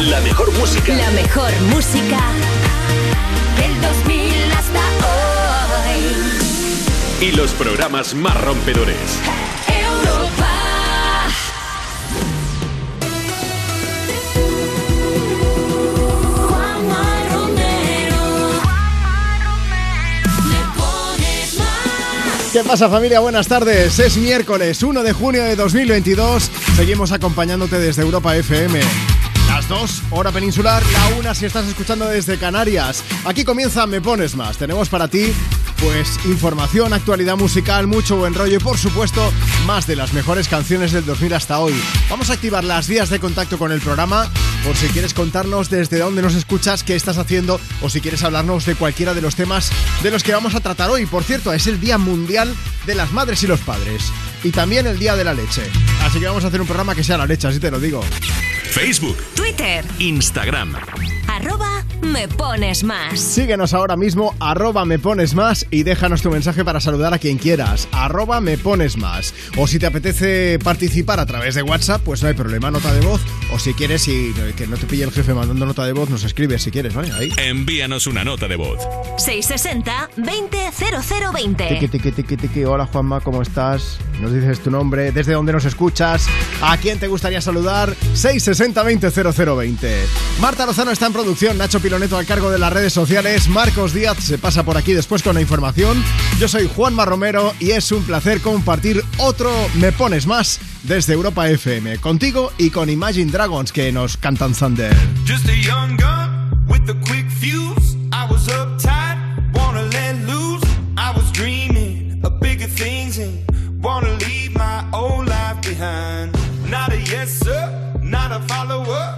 La mejor música. La mejor música del 2000 hasta hoy. Y los programas más rompedores. Europa. Juanma Romero. Me pones más. ¿Qué pasa familia? Buenas tardes. Es miércoles 1 de junio de 2022. Seguimos acompañándote desde Europa FM. Las dos, hora peninsular, la una si estás escuchando desde Canarias. Aquí comienza Me Pones Más. Tenemos para ti, pues, información, actualidad musical, mucho buen rollo y, por supuesto, más de las mejores canciones del 2000 hasta hoy. Vamos a activar las vías de contacto con el programa por si quieres contarnos desde dónde nos escuchas, qué estás haciendo o si quieres hablarnos de cualquiera de los temas de los que vamos a tratar hoy. Por cierto, es el Día Mundial de las Madres y los Padres. Y también el Día de la Leche. Así que vamos a hacer un programa que sea la leche, así te lo digo. Facebook, Twitter. Instagram. Arroba me pones más. Síguenos ahora mismo, arroba me pones más y déjanos tu mensaje para saludar a quien quieras, arroba me pones más. O si te apetece participar a través de WhatsApp, pues no hay problema, nota de voz. O si quieres y que no te pille el jefe mandando nota de voz, nos escribes si quieres, ¿vale? Ahí. Envíanos una nota de voz. 660 20 Tiqui, 0020. tiqui, tiqui, tiqui. Hola Juanma, ¿cómo estás? Nos dices tu nombre, desde dónde nos escuchas, a quién te gustaría saludar. 660 20 0020. Marta Lozano está en producción, Nacho Piloneto al cargo de las redes sociales, Marcos Díaz se pasa por aquí después con la información. Yo soy Juanma Romero y es un placer compartir otro Me Pones Más desde Europa FM, contigo y con Imagine Dragons que nos cantan Thunder. Just a young gun with a quick fuse. I was uptight, wanna let loose. I was dreaming of bigger things and wanna leave my old life behind. Not a yes sir, not a follower.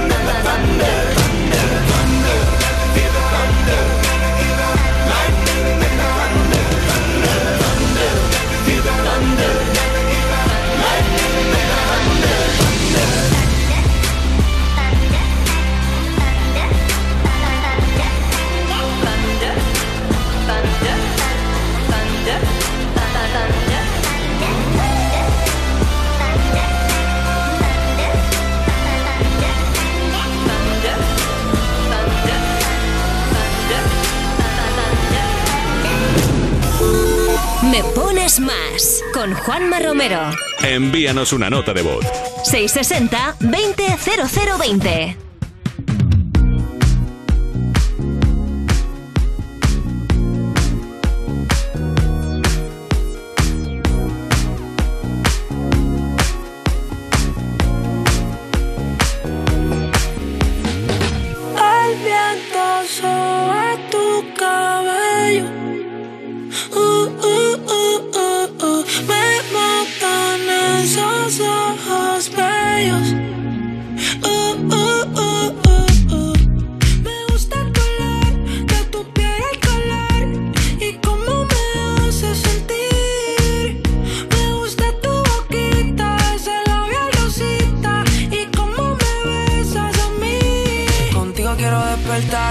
Me pones más con Juanma Romero. Envíanos una nota de voz. 660 20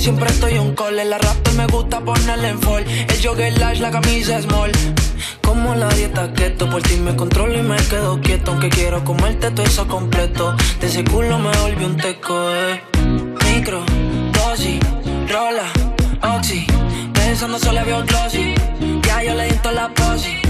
Siempre estoy un call. La raptor me gusta ponerle en fall. El jogger lash, la camisa small. Como la dieta keto, por ti me controlo y me quedo quieto. Aunque quiero comerte todo eso completo. De ese culo me volví un teco, eh. Micro, dosis, rola, oxi. Pensando solo veo glossy. Ya yo le di la posi.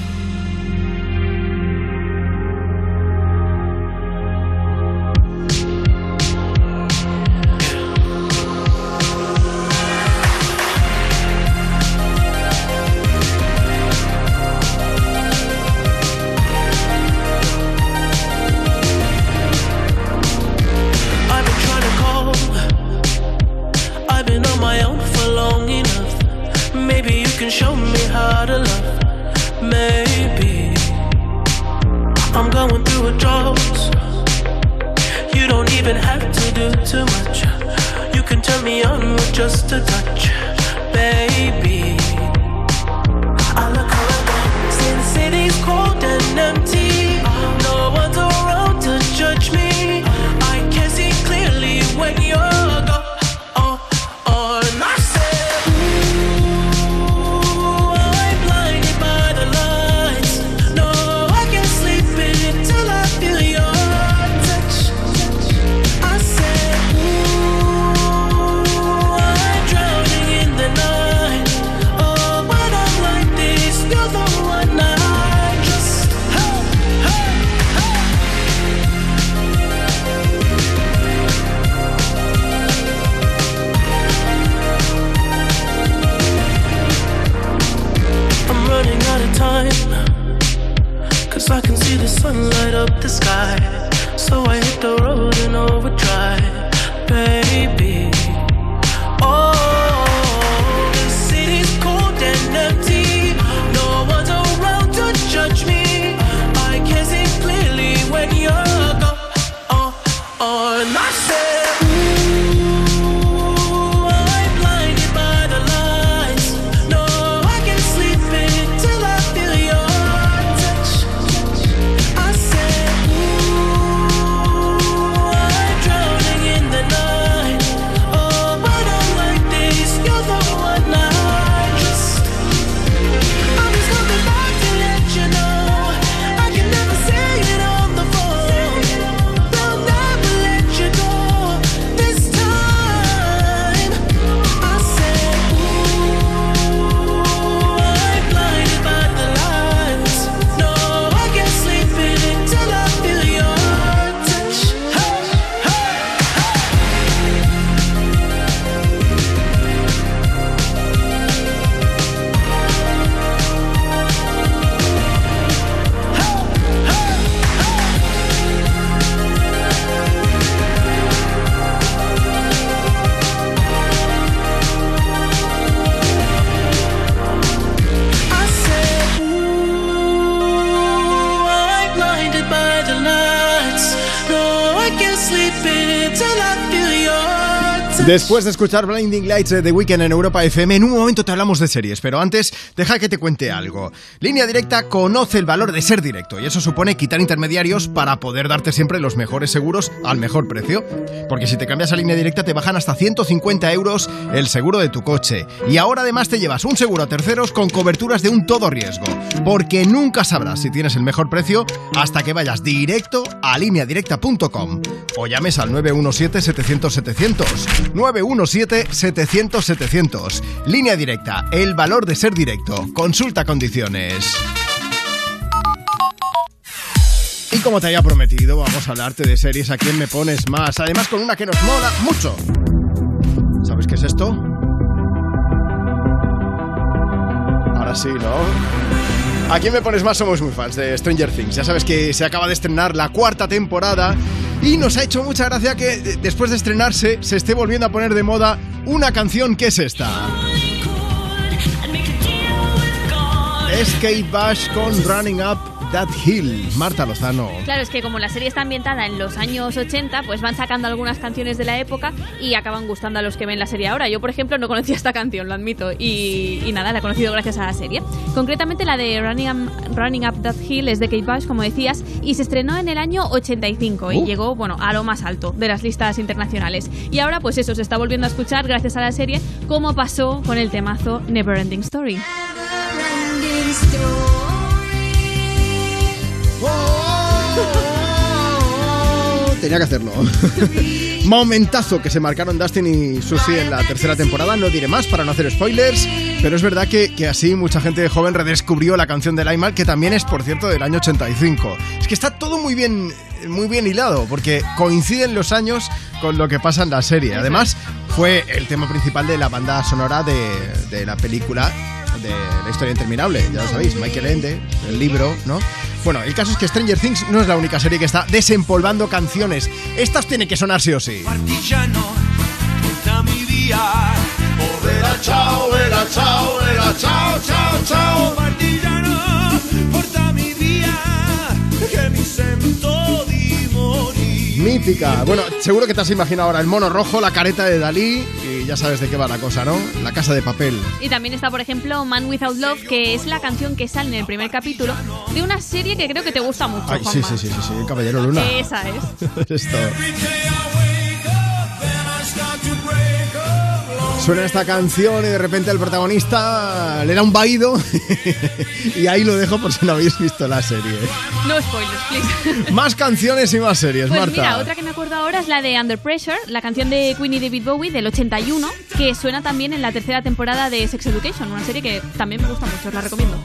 Después de escuchar Blinding Lights de The Weekend en Europa FM, en un momento te hablamos de series, pero antes deja que te cuente algo. Línea Directa conoce el valor de ser directo y eso supone quitar intermediarios para poder darte siempre los mejores seguros al mejor precio. Porque si te cambias a Línea Directa te bajan hasta 150 euros el seguro de tu coche. Y ahora además te llevas un seguro a terceros con coberturas de un todo riesgo. Porque nunca sabrás si tienes el mejor precio hasta que vayas directo a lineadirecta.com o llames al 917-700-700. 917-700-700. Línea directa, el valor de ser directo. Consulta condiciones. Y como te había prometido, vamos a hablarte de series a quien me pones más. Además, con una que nos mola mucho. ¿Sabes qué es esto? Ahora sí, ¿no? A quien me pones más somos muy fans de Stranger Things. Ya sabes que se acaba de estrenar la cuarta temporada y nos ha hecho mucha gracia que después de estrenarse se esté volviendo a poner de moda una canción que es esta. Es Kate Bush con Running Up That Hill. Marta Lozano. Claro, es que como la serie está ambientada en los años 80, pues van sacando algunas canciones de la época y acaban gustando a los que ven la serie ahora. Yo, por ejemplo, no conocía esta canción, lo admito, y, y nada, la he conocido gracias a la serie. Concretamente la de Running Up, Running Up That Hill es de Kate Bush, como decías, y se estrenó en el año 85 y Uh. llegó, bueno, a lo más alto de las listas internacionales. Y ahora, pues eso, se está volviendo a escuchar gracias a la serie, como pasó con el temazo Neverending Story. Tenía que hacerlo. Momentazo que se marcaron Dustin y Susie en la tercera temporada. No diré más para no hacer spoilers, pero es verdad que, que así mucha gente joven redescubrió la canción de Laimal, que también es, por cierto, del año 85. Es que está todo muy bien, muy bien hilado, porque coinciden los años con lo que pasa en la serie. Además, fue el tema principal de la banda sonora de, de la película de la historia interminable, ya lo sabéis, Michael Ende, el libro, ¿no? Bueno, el caso es que Stranger Things no es la única serie que está desempolvando canciones. Estas tienen que sonar sí o sí. Mítica. Bueno, seguro que te has imaginado ahora el mono rojo, la careta de Dalí y ya sabes de qué va la cosa, ¿no? La casa de papel. Y también está, por ejemplo, Man Without Love, que es la canción que sale en el primer capítulo de una serie que creo que te gusta mucho. Ay, sí, sí, sí, sí, sí, Caballero Luna. Esa es. Esto. Suena esta canción y de repente el protagonista le da un vaído y ahí lo dejo por si no habéis visto la serie. No spoilers, please. Más canciones y más series, Pues Marta. mira, otra que me acuerdo ahora es la de Under Pressure, la canción de Queen y David Bowie del 81, que suena también en la tercera temporada de Sex Education, una serie que también me gusta mucho, os la recomiendo.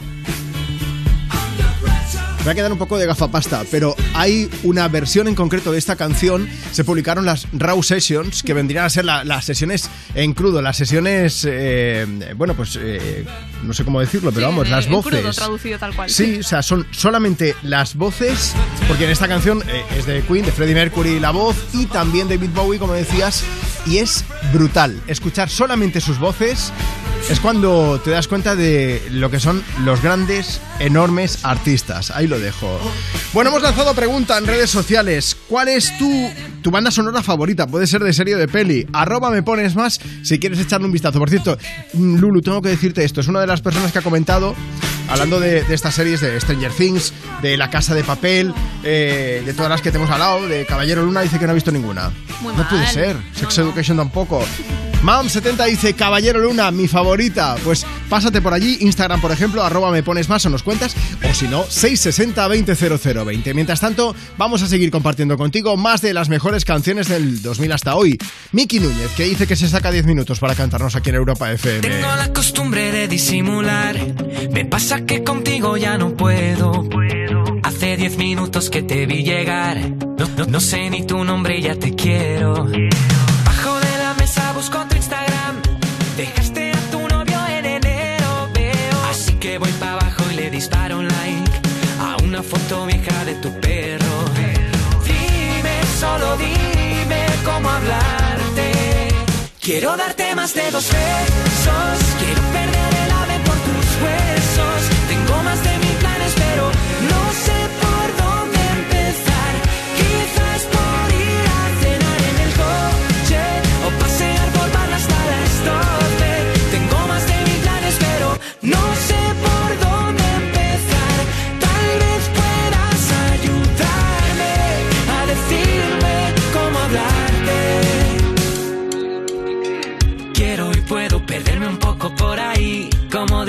Va a quedar un poco de gafapasta, pero hay una versión en concreto de esta canción. Se publicaron las Raw Sessions, que vendrían a ser la- las sesiones en crudo, las sesiones, eh, bueno, pues eh, no sé cómo decirlo, pero Sí, vamos, en- las en voces. crudo, traducido tal cual. Sí, o sea, son solamente las voces, porque en esta canción eh, es de Queen, de Freddie Mercury la voz, y también David Bowie, como decías, y es brutal. Escuchar solamente sus voces es cuando te das cuenta de lo que son los grandes, enormes artistas. Ahí lo dejo. Bueno, hemos lanzado pregunta en redes sociales. ¿Cuál es tu, tu banda sonora favorita? Puede ser de serie o de peli. Arroba me pones más si quieres echarle un vistazo. Por cierto, mm, Lulu, tengo que decirte esto. Es una de las personas que ha comentado hablando de, de estas series de Stranger Things, de La Casa de Papel, eh, de todas las que tenemos al lado, de Caballero Luna, dice que no ha visto ninguna. Muy no mal. puede ser. No, Sex no. Education tampoco. Mam70 dice Caballero Luna, mi favorita. Pues pásate por allí, Instagram, por ejemplo, arroba me pones más o nos cuentas, o si no, 660 200020. Mientras tanto, vamos a seguir compartiendo contigo más de las mejores canciones del 2000 hasta hoy. Miki Núñez, que dice que se saca 10 minutos para cantarnos aquí en Europa FM. Tengo la costumbre de disimular. Me pasa que contigo ya no puedo. Hace diez minutos que te vi llegar. No, no- no sé ni tu nombre y ya te quiero. Foto vieja de tu perro. Dime, solo dime cómo hablarte. Quiero darte más de dos besos.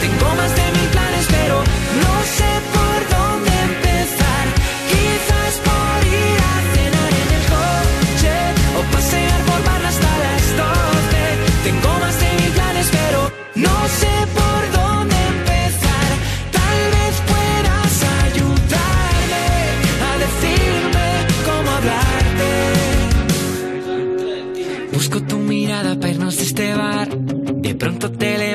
tengo más de mil planes, pero no sé por dónde empezar. Quizás por ir a cenar en el coche o pasear por bar hasta las 12. Tengo más de mil planes, pero no sé por dónde empezar. Tal vez puedas ayudarme a decirme cómo hablarte. Busco tu mirada para irnos de este bar. De pronto te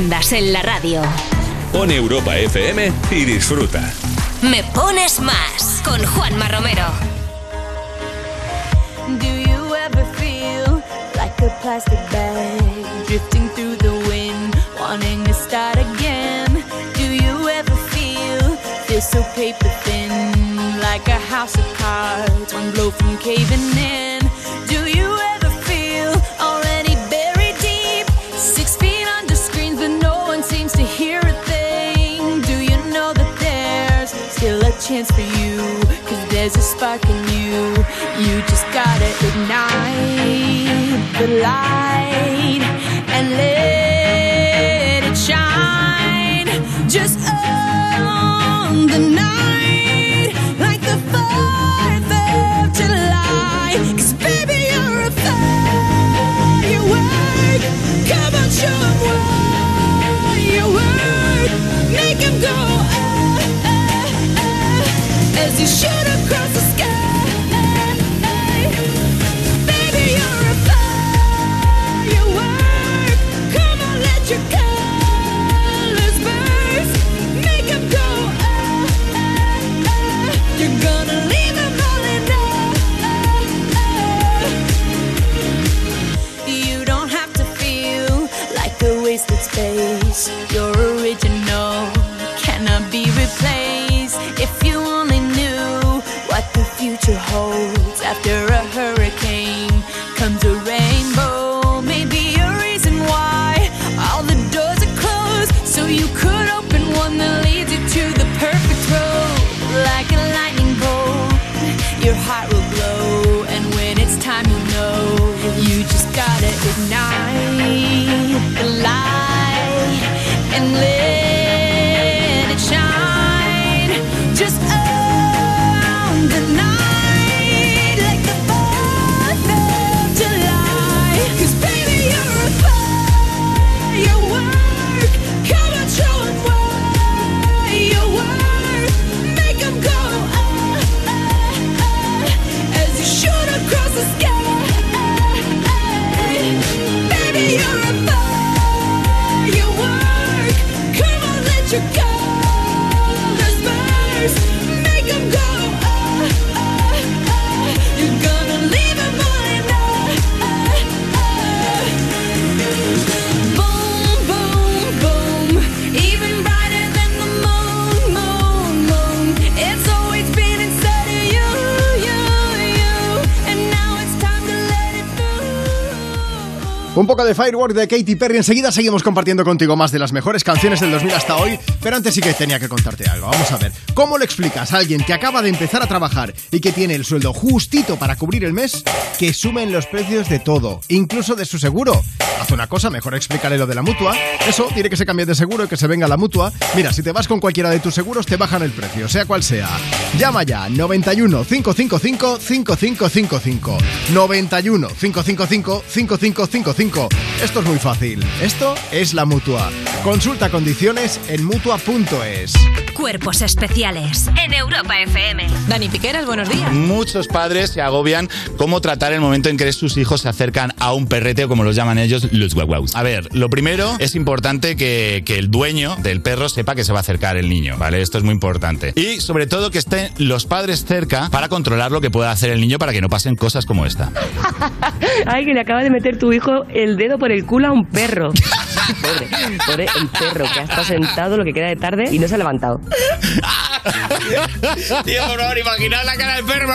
En la radio. Pon Europa FM y disfruta. Me pones más con Juanma Romero. Do you ever feel like a plastic bag drifting through the wind, wanting to start again? Do you ever feel feel so paper thin, like a house of cards, one blow from caving in? Do you ever chance for you? Cause there's a spark in you. You just gotta ignite the light and let it shine. Just on the night, Un poco de Firework de Katy Perry. Enseguida seguimos compartiendo contigo más de las mejores canciones del 2000 hasta hoy. Pero antes sí que tenía que contarte algo. Vamos a ver. ¿Cómo le explicas a alguien que acaba de empezar a trabajar y que tiene el sueldo justito para cubrir el mes que sumen los precios de todo, incluso de su seguro? Haz una cosa, mejor explícale lo de la mutua. Eso, tiene que se cambie de seguro y que se venga la mutua. Mira, si te vas con cualquiera de tus seguros, te bajan el precio, sea cual sea. Llama ya 91 555 5555. 91 555 5555. Esto es muy fácil. Esto es la mutua. Consulta condiciones en mutua.es. Cuerpos especiales en Europa FM. Dani Piqueras, buenos días. Muchos padres se agobian cómo tratar el momento en que sus hijos se acercan a un perrete o como los llaman ellos, los guaguaus. A ver, lo primero es importante que, que el dueño del perro sepa que se va a acercar el niño, ¿vale? Esto es muy importante. Y sobre todo que estén los padres cerca para controlar lo que pueda hacer el niño para que no pasen cosas como esta. Ay, que le acaba de meter tu hijo el dedo por el culo a un perro. Pobre, pobre el perro que ha estado sentado lo que queda de tarde y no se ha levantado. Tío, por favor, imaginad la cara del perro.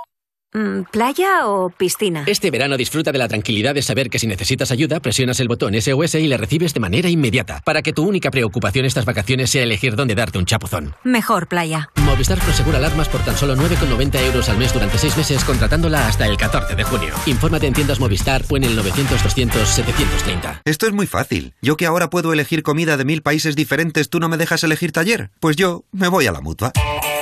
¿Playa o piscina? Este verano disfruta de la tranquilidad de saber que si necesitas ayuda, presionas el botón SOS y le recibes de manera inmediata, para que tu única preocupación estas vacaciones sea elegir dónde darte un chapuzón. Mejor playa. Movistar Prosegura alarmas por tan solo 9,90 euros al mes durante 6 meses contratándola hasta el 14 de junio. Infórmate en tiendas Movistar o en el 900-200-730. Esto es muy fácil. Yo que ahora puedo elegir comida de mil países diferentes, ¿tú no me dejas elegir taller? Pues yo me voy a la mutua.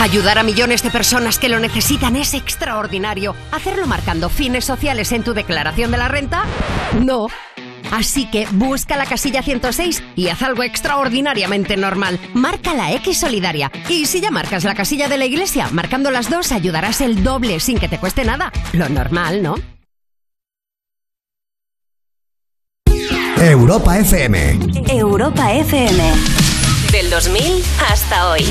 Ayudar a millones de personas que lo necesitan es extraordinario. ¿Hacerlo marcando fines sociales en tu declaración de la renta? No. Así que busca la casilla 106 y haz algo extraordinariamente normal. Marca la X solidaria. Y si ya marcas la casilla de la iglesia, marcando las dos ayudarás el doble sin que te cueste nada. Lo normal, ¿no? Europa FM. Europa FM. Del 2000 hasta hoy.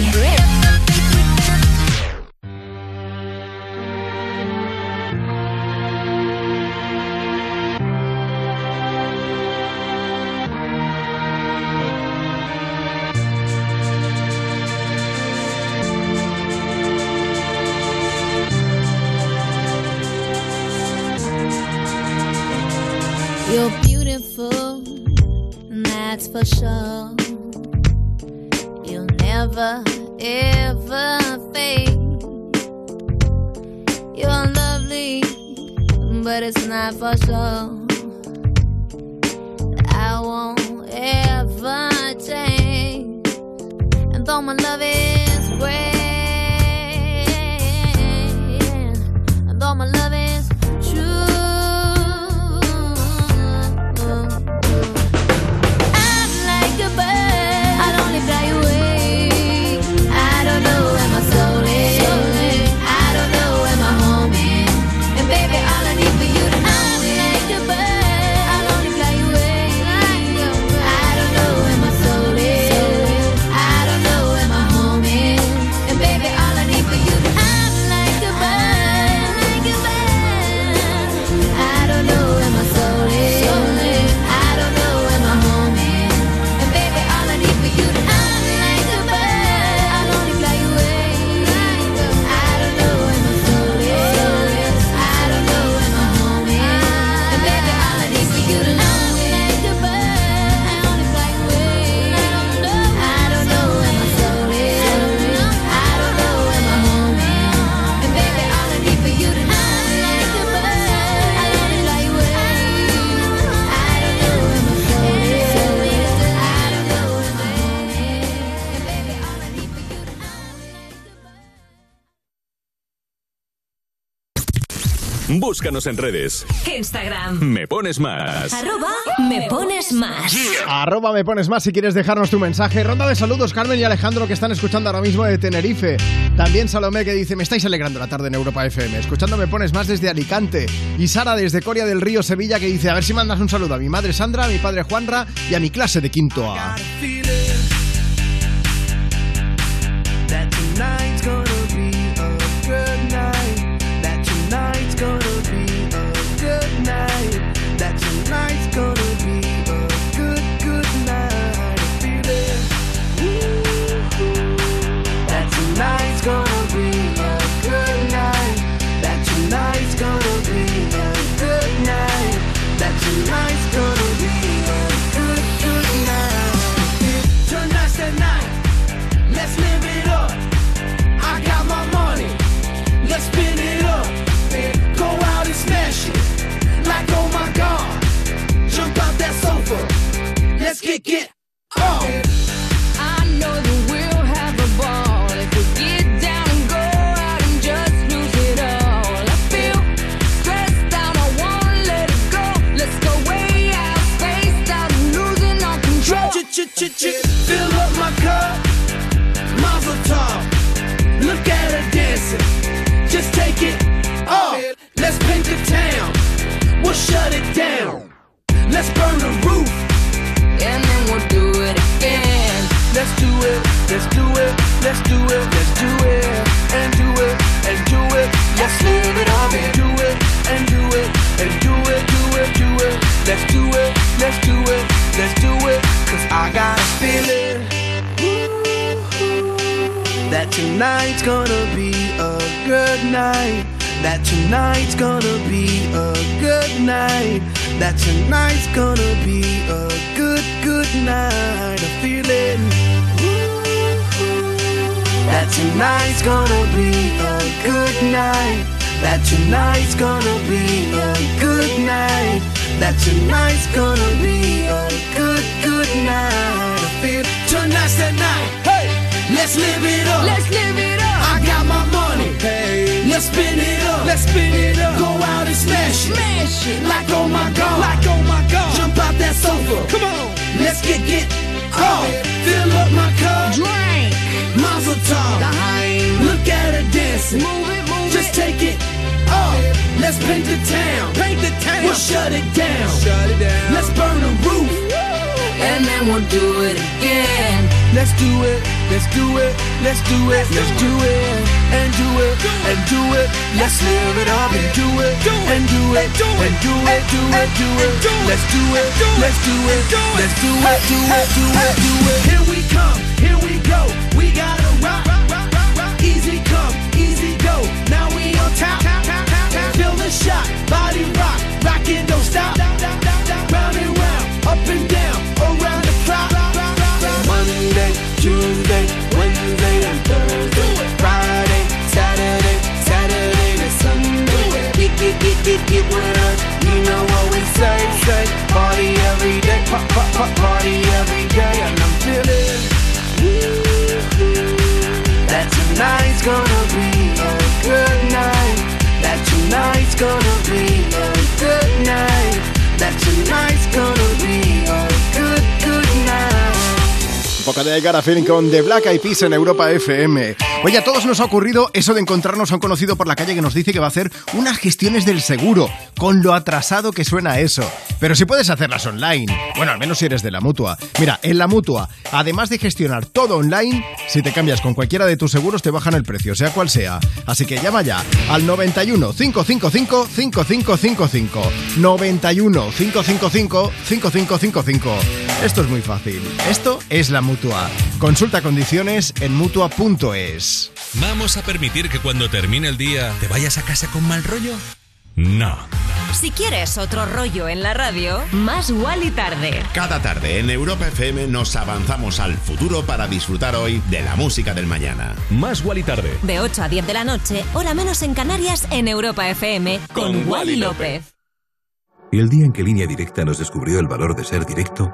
Búscanos en redes. Instagram. Me pones más. Arroba me pones más. Arroba me pones más si quieres dejarnos tu mensaje. Ronda de saludos, Carmen y Alejandro, que están escuchando ahora mismo de Tenerife. También Salomé, que dice, me estáis alegrando la tarde en Europa FM. Escuchando me pones más desde Alicante. Y Sara desde Coria del Río, Sevilla, que dice, a ver si mandas un saludo a mi madre Sandra, a mi padre Juanra y a mi clase de quinto A. party every day. And I'm feeling that tonight's gonna be a good night. That tonight's gonna be a good night. That tonight's gonna be Un poco de I Feeling con The Black Eyed Peas en Europa FM. Oye, a todos nos ha ocurrido eso de encontrarnos a un conocido por la calle que nos dice que va a hacer unas gestiones del seguro, con lo atrasado que suena eso. Pero si puedes hacerlas online, bueno, al menos si eres de la mutua. Mira, en la mutua, además de gestionar todo online, si te cambias con cualquiera de tus seguros te bajan el precio, sea cual sea. Así que llama ya al 91 555 5555. 91 555 5555. Esto es muy fácil. Esto es la mutua. Consulta condiciones en mutua.es. ¿Vamos a permitir que cuando termine el día te vayas a casa con mal rollo? No. Si quieres otro rollo en la radio, más y tarde. Cada tarde en Europa FM nos avanzamos al futuro para disfrutar hoy de la música del mañana. Más y tarde. De 8 a 10 de la noche, hora menos en Canarias, en Europa FM, con Wally López. Y el día en que Línea Directa nos descubrió el valor de ser directo,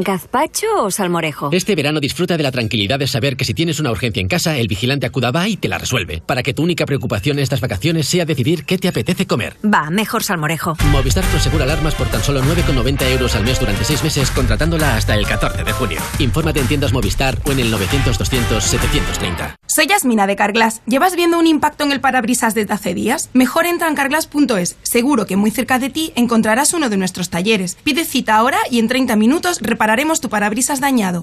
¿Gazpacho o salmorejo? Este verano disfruta de la tranquilidad de saber que si tienes una urgencia en casa, el vigilante acuda y te la resuelve. Para que tu única preocupación en estas vacaciones sea decidir qué te apetece comer. Va, mejor salmorejo. Movistar Prosegura Alarmas por tan solo 9,90 euros al mes durante 6 meses contratándola hasta el 14 de junio. Infórmate en tiendas Movistar o en el 900-200-730. Soy Yasmina de Carglass. ¿Llevas viendo un impacto en el parabrisas desde hace días? Mejor entra en carglass.es. Seguro que muy cerca de ti encontrarás uno de nuestros talleres. Pide cita ahora y en 30 minutos repararemos tu parabrisas dañado.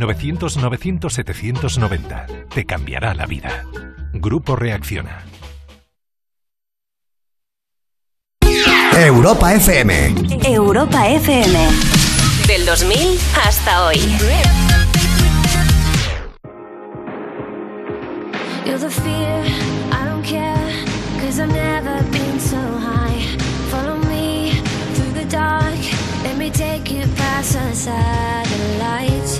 900-900-790. Te cambiará la vida. Grupo Reacciona. Europa FM. Europa FM. Del 2000 hasta hoy. You're the fear, I don't care, cause I've never been so high. Follow me through the dark, let me take you past the satellites.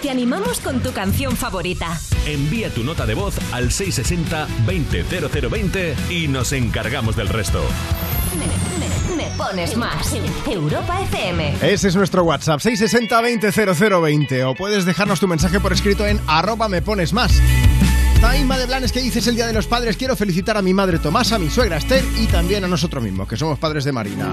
Te animamos con tu canción favorita. Envía tu nota de voz al 660-200020 y nos encargamos del resto. Me, pones más. Europa FM. Ese es nuestro WhatsApp, 660-200020. O puedes dejarnos tu mensaje por escrito en arroba me pones más. Taima de Blanes que dices el Día de los Padres. Quiero felicitar a mi madre Tomás, a mi suegra Esther y también a nosotros mismos, que somos padres de Marina.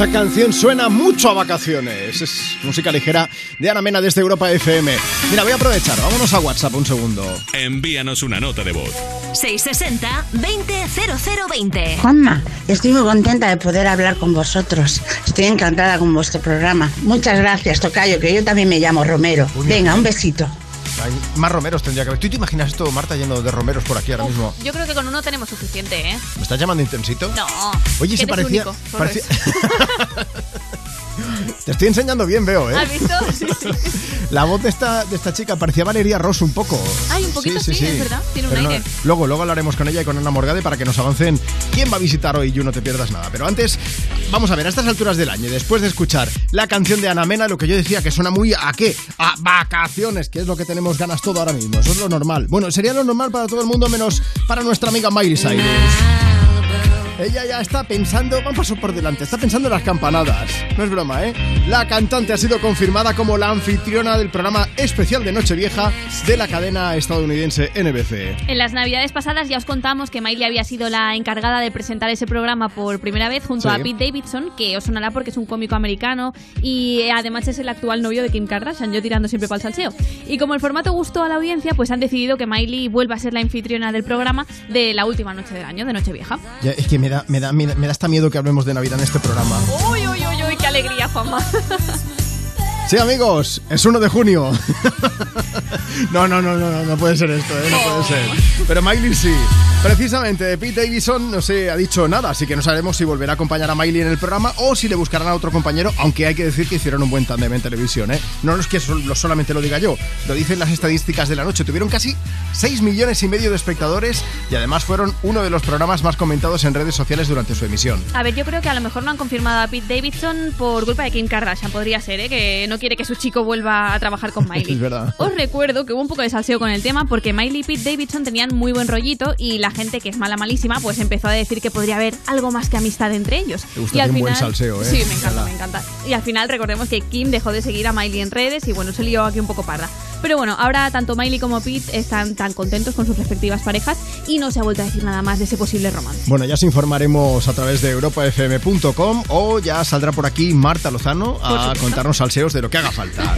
Esta canción suena mucho a vacaciones. Es música ligera de Ana Mena desde Europa FM. Mira, voy a aprovechar. Vámonos a WhatsApp un segundo. Envíanos una nota de voz. 660 200020. Juanma, estoy muy contenta de poder hablar con vosotros. Estoy encantada con vuestro programa. Muchas gracias, Tocayo, que yo también me llamo Romero. Venga, un besito. Hay más romeros tendría que haber. ¿Tú te imaginas esto, Marta, lleno de romeros por aquí ahora mismo? Yo creo que con uno tenemos suficiente, ¿eh? ¿Me estás llamando intensito? No. Oye, se parecía. único, parecía-. Te estoy enseñando bien, veo, ¿eh? ¿Has visto? Sí, sí. La voz de esta, de esta chica parecía Valeria Ross un poco. Ay, un poquito sí, es verdad. Tiene un Pero no, aire. luego, luego hablaremos con ella y con Ana Morgade para que nos avancen quién va a visitar hoy y no te pierdas nada. Pero antes, vamos a ver, a estas alturas del año, después de escuchar la canción de Ana Mena, lo que yo decía que suena muy a qué? A vacaciones, que es lo que tenemos ganas todo ahora mismo. Eso es lo normal. Bueno, sería lo normal para todo el mundo menos para nuestra amiga Miley Cyrus. Ella ya está pensando, va un paso por delante, está pensando en las campanadas. No es broma, ¿eh? La cantante ha sido confirmada como la anfitriona del programa especial de Nochevieja de la cadena estadounidense NBC. En las navidades pasadas ya os contamos que Miley había sido la encargada de presentar ese programa por primera vez junto Sí. a Pete Davidson, que os sonará porque es un cómico americano y eh, además es el actual novio de Kim Kardashian, yo tirando siempre para el salseo. Y como el formato gustó a la audiencia, pues han decidido que Miley vuelva a ser la anfitriona del programa de la última noche del año, de Nochevieja. Ya, es que me da, me, da, me da me da hasta miedo que hablemos de Navidad en este programa. Uy, uy, uy, uy, qué alegría, Juanma. Sí, amigos, es 1 de junio. No, no, no, no, no, no puede ser esto, ¿eh? no puede ser. Pero Miley sí. Precisamente, Pete Davidson no se ha dicho nada, así que no sabemos si volverá a acompañar a Miley en el programa o si le buscarán a otro compañero, aunque hay que decir que hicieron un buen tandem en televisión, ¿eh? No es que solamente lo diga yo, lo dicen las estadísticas de la noche. Tuvieron casi 6 millones y medio de espectadores y además fueron uno de los programas más comentados en redes sociales durante su emisión. A ver, yo creo que a lo mejor no han confirmado a Pete Davidson por culpa de Kim Kardashian, podría ser, ¿eh? que quiere que su chico vuelva a trabajar con Miley. Es verdad. Os recuerdo que hubo un poco de salseo con el tema porque Miley y Pete Davidson tenían muy buen rollito y la gente que es mala malísima pues empezó a decir que podría haber algo más que amistad entre ellos. Te gusta y al un buen final, salseo, ¿eh? Sí, me encanta, me encanta. Y al final recordemos que Kim dejó de seguir a Miley en redes y bueno, se lió aquí un poco parda. Pero bueno, ahora tanto Miley como Pete están tan contentos con sus respectivas parejas y no se ha vuelto a decir nada más de ese posible romance. Bueno, ya os informaremos a través de europafm.com o ya saldrá por aquí Marta Lozano a contarnos salseos de lo que haga falta.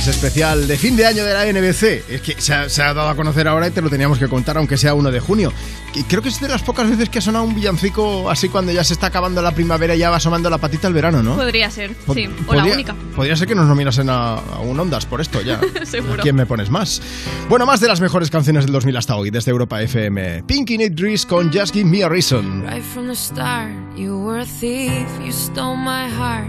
Es especial de fin de año de la NBC. Es que se ha, se ha dado a conocer ahora y te lo teníamos que contar, aunque sea 1 de junio. Y creo que es de las pocas veces que ha sonado un villancico así cuando ya se está acabando la primavera y ya va asomando la patita al verano, ¿no? Podría ser, po sí. O podría, la única. Podría ser que nos nominasen a, a un Ondas por esto ya. Seguro. ¿A ¿Quién me pones más? Bueno, más de las mejores canciones del 2000 hasta hoy, desde Europa FM. Pinky Nick Drees con Just Give Me a Reason. Right from the start, you were a thief, you stole my heart.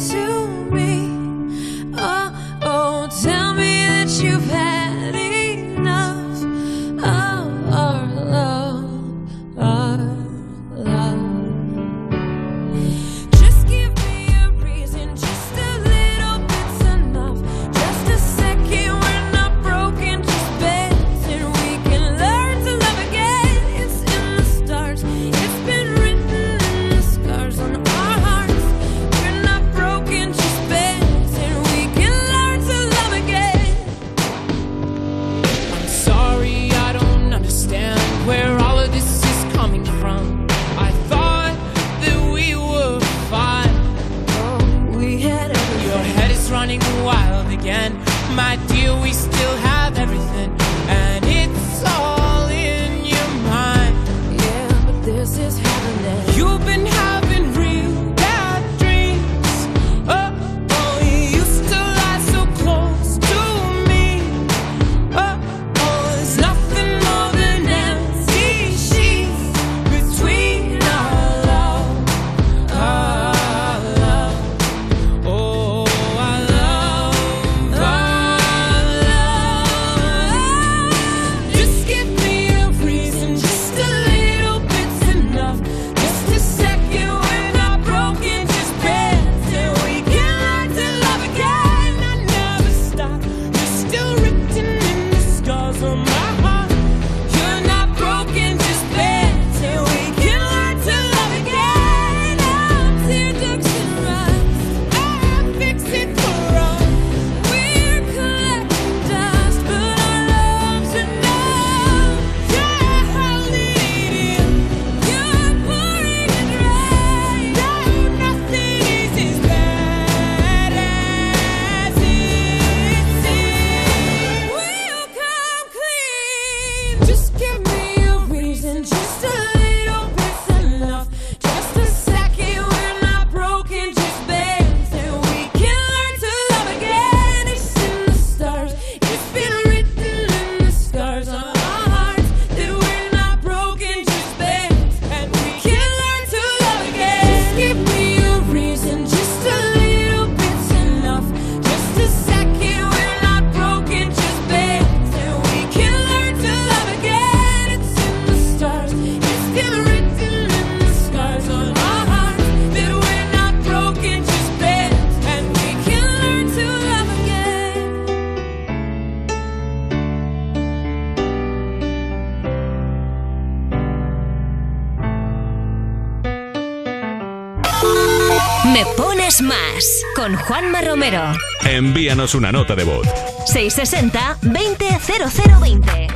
número. Envíanos una nota de voz. 660-200020.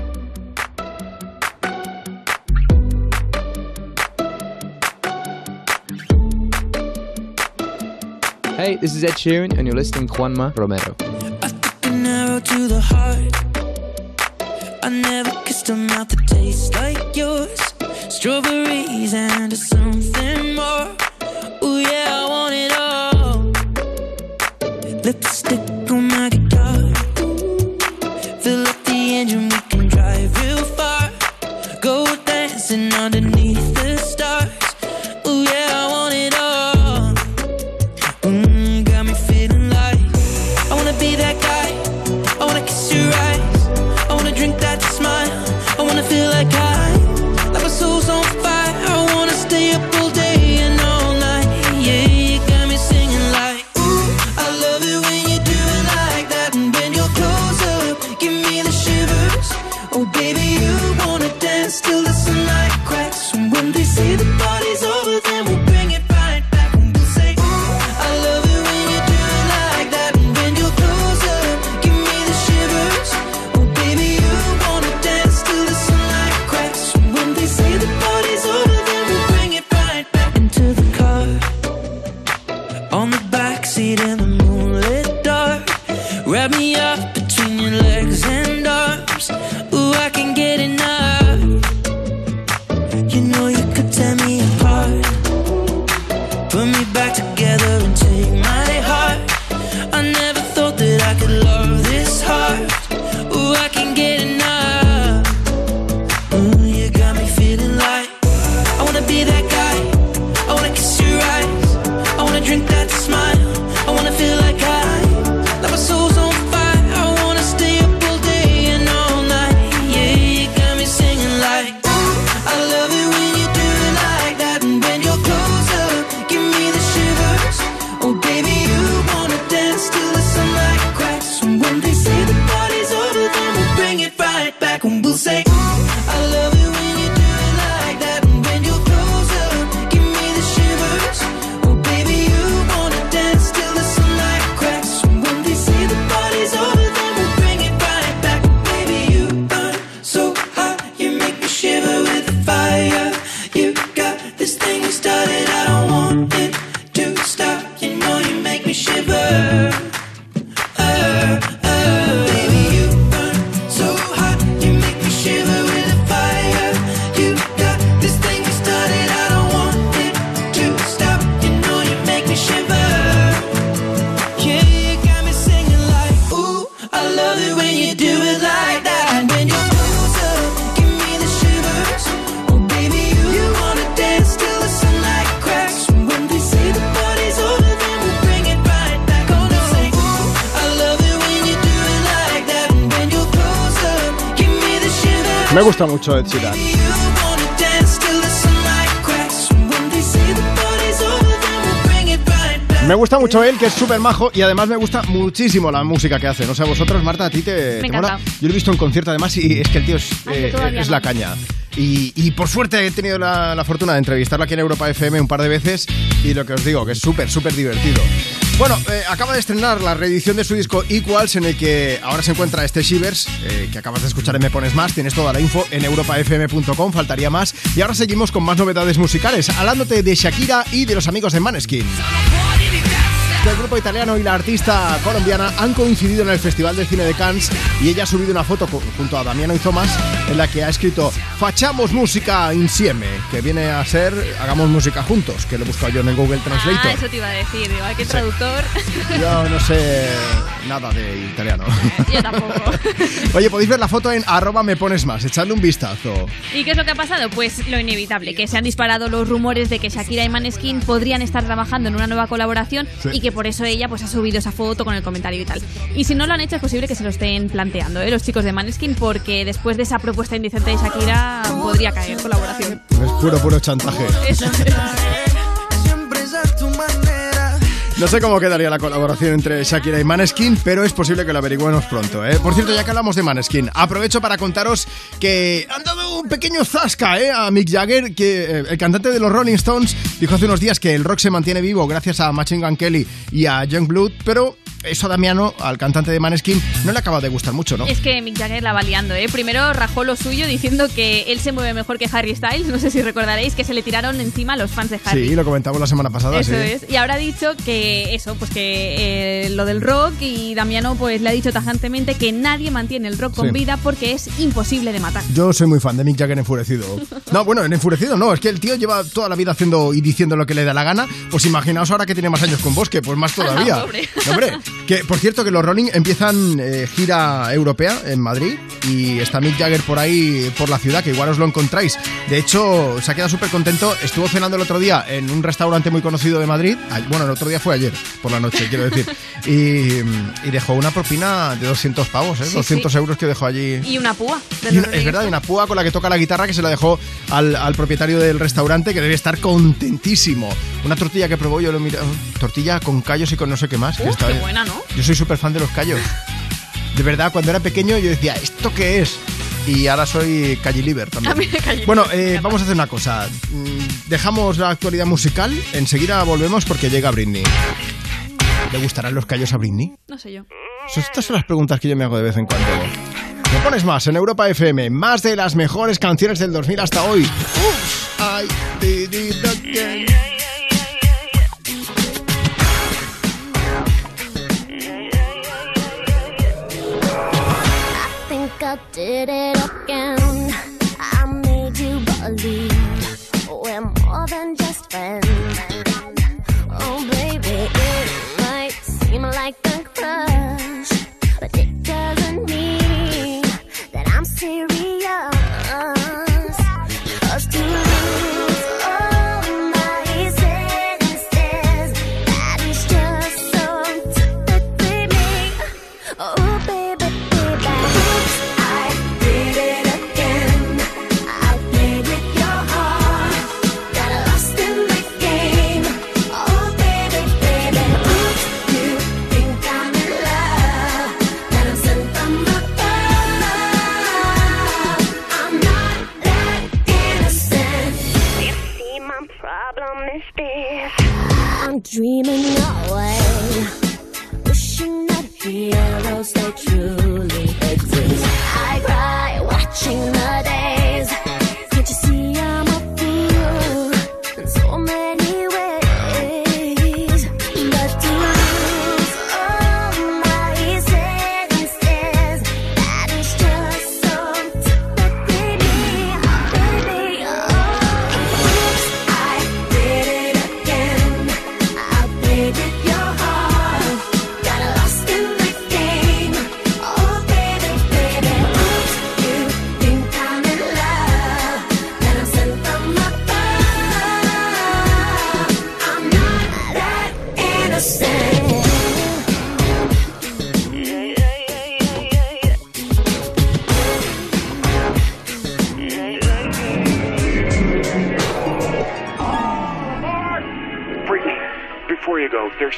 Hey, this is Ed Sheeran, and you're listening to Juanma Romero. I took an arrow to the heart. I never kissed a mouth that tastes like yours. Strawberries and a Me gusta mucho él, que es súper majo, y además me gusta muchísimo la música que hace. No sé, vosotros, Marta, a ti te, mola. Yo lo he visto en concierto además y es que el tío es, Ay, yo eh, todavía es no. la caña. Y, y por suerte he tenido la, la fortuna de entrevistarlo aquí en Europa FM un par de veces y lo que os digo, que es súper, súper divertido. Bueno, eh, acaba de estrenar la reedición de su disco Equals, en el que ahora se encuentra este Shivers, eh, que acabas de escuchar en Me Pones Más. Tienes toda la info en europafm.com, faltaría más. Y ahora seguimos con más novedades musicales, hablándote de Shakira y de los amigos de Maneskin. El grupo italiano y la artista colombiana han coincidido en el Festival de Cine de Cannes y ella ha subido una foto junto a Damiano y Thomas en la que ha escrito Facciamo música insieme, que viene a ser Hagamos música juntos, que lo he buscado yo en el Google Ah, Translator. eso te iba a decir, digo, qué traductor. Yo no sé nada de italiano. Yo tampoco. Oye, podéis ver la foto en arroba me pones más, echadle un vistazo. ¿Y qué es lo que ha pasado? Pues lo inevitable, que se han disparado los rumores de que Shakira y Maneskin podrían estar trabajando en una nueva colaboración Sí. y que por eso ella pues ha subido esa foto con el comentario y tal. Y si no lo han hecho es posible que se lo estén planteando, ¿eh? los chicos de Maneskin, porque después de esa propuesta indecente de Shakira podría caer colaboración. Es puro, puro chantaje. Eso No sé cómo quedaría la colaboración entre Shakira y Maneskin, pero es posible que lo averigüemos pronto, ¿eh? Por cierto, ya que hablamos de Maneskin, aprovecho para contaros que han dado un pequeño zasca, ¿eh? A Mick Jagger, que eh, el cantante de los Rolling Stones dijo hace unos días que el rock se mantiene vivo gracias a Machine Gun Kelly y a Youngblood, pero eso a Damiano, al cantante de Maneskin, no le acaba de gustar mucho, ¿no? Es que Mick Jagger la va liando, ¿eh? Primero rajó lo suyo diciendo que él se mueve mejor que Harry Styles. No sé si recordaréis que se le tiraron encima los fans de Harry. Sí, lo comentamos la semana pasada, Eso sí. es. Y ahora ha dicho que eso, pues que eh, lo del rock y Damiano pues le ha dicho tajantemente que nadie mantiene el rock con Sí. vida porque es imposible de matar. Yo soy muy fan de Mick Jagger enfurecido. No, bueno, en enfurecido no, es que el tío lleva toda la vida haciendo y diciendo lo que le da la gana. Pues imaginaos ahora que tiene más años con Bosque, pues más todavía. Pobre. No, hombre, que por cierto que los Rolling empiezan eh, gira europea en Madrid y está Mick Jagger por ahí, por la ciudad, que igual os lo encontráis. De hecho, se ha quedado súper contento. Estuvo cenando el otro día en un restaurante muy conocido de Madrid. Bueno, el otro día fue ayer, por la noche, quiero decir. Y, y dejó una propina de 200 pavos, ¿eh? Sí, 200 sí. euros que dejó allí. Y una púa. de Y una- es verdad, y una púa con la que toca la guitarra que se la dejó al, al propietario del restaurante que debe estar contentísimo. Una tortilla que probó, yo lo miré, tortilla con callos y con no sé qué más. que está- qué buena, ¿no? Yo soy súper fan de los callos. De verdad, cuando era pequeño yo decía, ¿esto qué es? Y ahora soy calliliver también. A mí me cayó. Bueno, eh, vamos a hacer una cosa. Mm, Dejamos la actualidad musical, enseguida volvemos porque llega Britney. ¿Le gustarán los callos a Britney? No sé yo. Estas son las preguntas que yo me hago de vez en cuando. Me pones más en Europa FM, más de las mejores canciones del 2000 hasta hoy. Oops, I did it again. I did it again. I made you believe we're more than just friends. Oh, baby, it might seem like a crush, but it doesn't mean that I'm serious. Dreaming away wishing that heroes they truly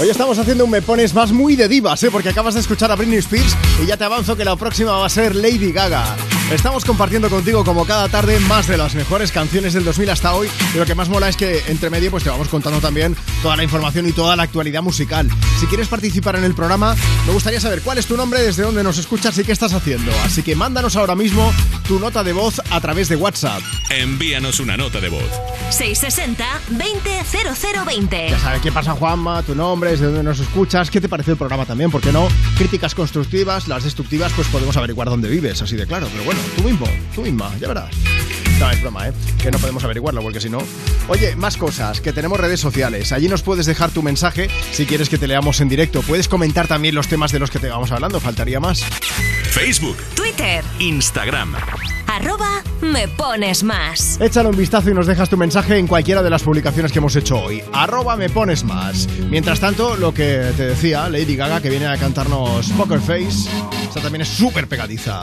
Hoy estamos haciendo un Me Pones Más muy de divas, ¿eh? porque acabas de escuchar a Britney Spears y ya te avanzo que la próxima va a ser Lady Gaga. Estamos compartiendo contigo como cada tarde más de las mejores canciones del 2000 hasta hoy y lo que más mola es que entre medio pues te vamos contando también toda la información y toda la actualidad musical. Si quieres participar en el programa, me gustaría saber cuál es tu nombre, desde dónde nos escuchas y qué estás haciendo. Así que mándanos ahora mismo tu nota de voz a través de WhatsApp. Envíanos una nota de voz. 660-200020. Ya sabes qué pasa, Juanma, tu nombre, desde dónde nos escuchas, qué te pareció el programa también, ¿por qué no? Críticas constructivas, las destructivas, pues podemos averiguar dónde vives, así de claro. Pero bueno, tú mismo, tú misma, ya verás. No, es broma, ¿eh? Que no podemos averiguarlo, porque si no... Oye, más cosas, que tenemos redes sociales. Allí nos puedes dejar tu mensaje si quieres que te leamos en directo. Puedes comentar también los temas de los que te vamos hablando, faltaría más. Facebook, Twitter, Instagram. arroba me pones más. Échale un vistazo y nos dejas tu mensaje en cualquiera de las publicaciones que hemos hecho hoy. Arroba me pones más. Mientras tanto, lo que te decía, Lady Gaga, que viene a cantarnos Poker Face, esta también es súper pegadiza.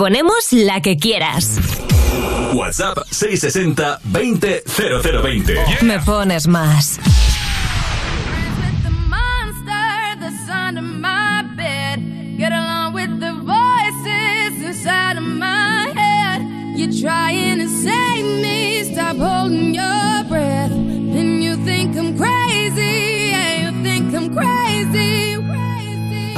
Ponemos la que quieras. WhatsApp 660 20 0020. Me pones más.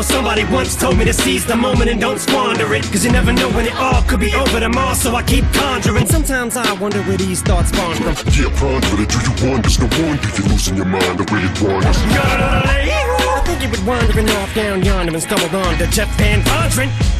know somebody once told me to seize the moment and don't squander it. Cause you never know when it all could be over tomorrow, so I keep conjuring. Sometimes I wonder where these thoughts spawn from. Yeah, ponder it. Do you wonder? No wonder you're losing your mind the way it wanders. I think you were wandering off down yonder and stumbled on to Jeff Van Vondren.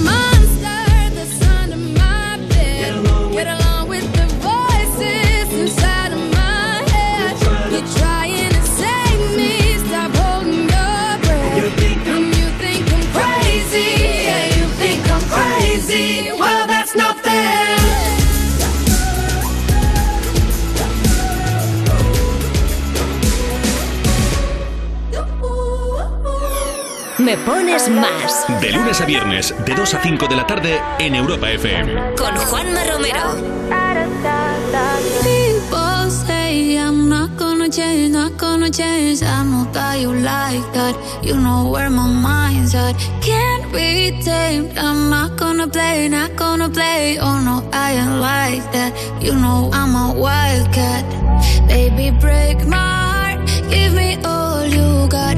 Me pones más. De lunes a viernes, de 2 a 5 de la tarde en Europa FM. Con Juanma Romero. People say I'm not gonna change, not gonna change. I know that you like that. You know where my mind's at. Can't be tamed. I'm not gonna play, not gonna play. Oh no, I ain't like that. You know I'm a wildcat. Baby, break my heart. Give me all you got.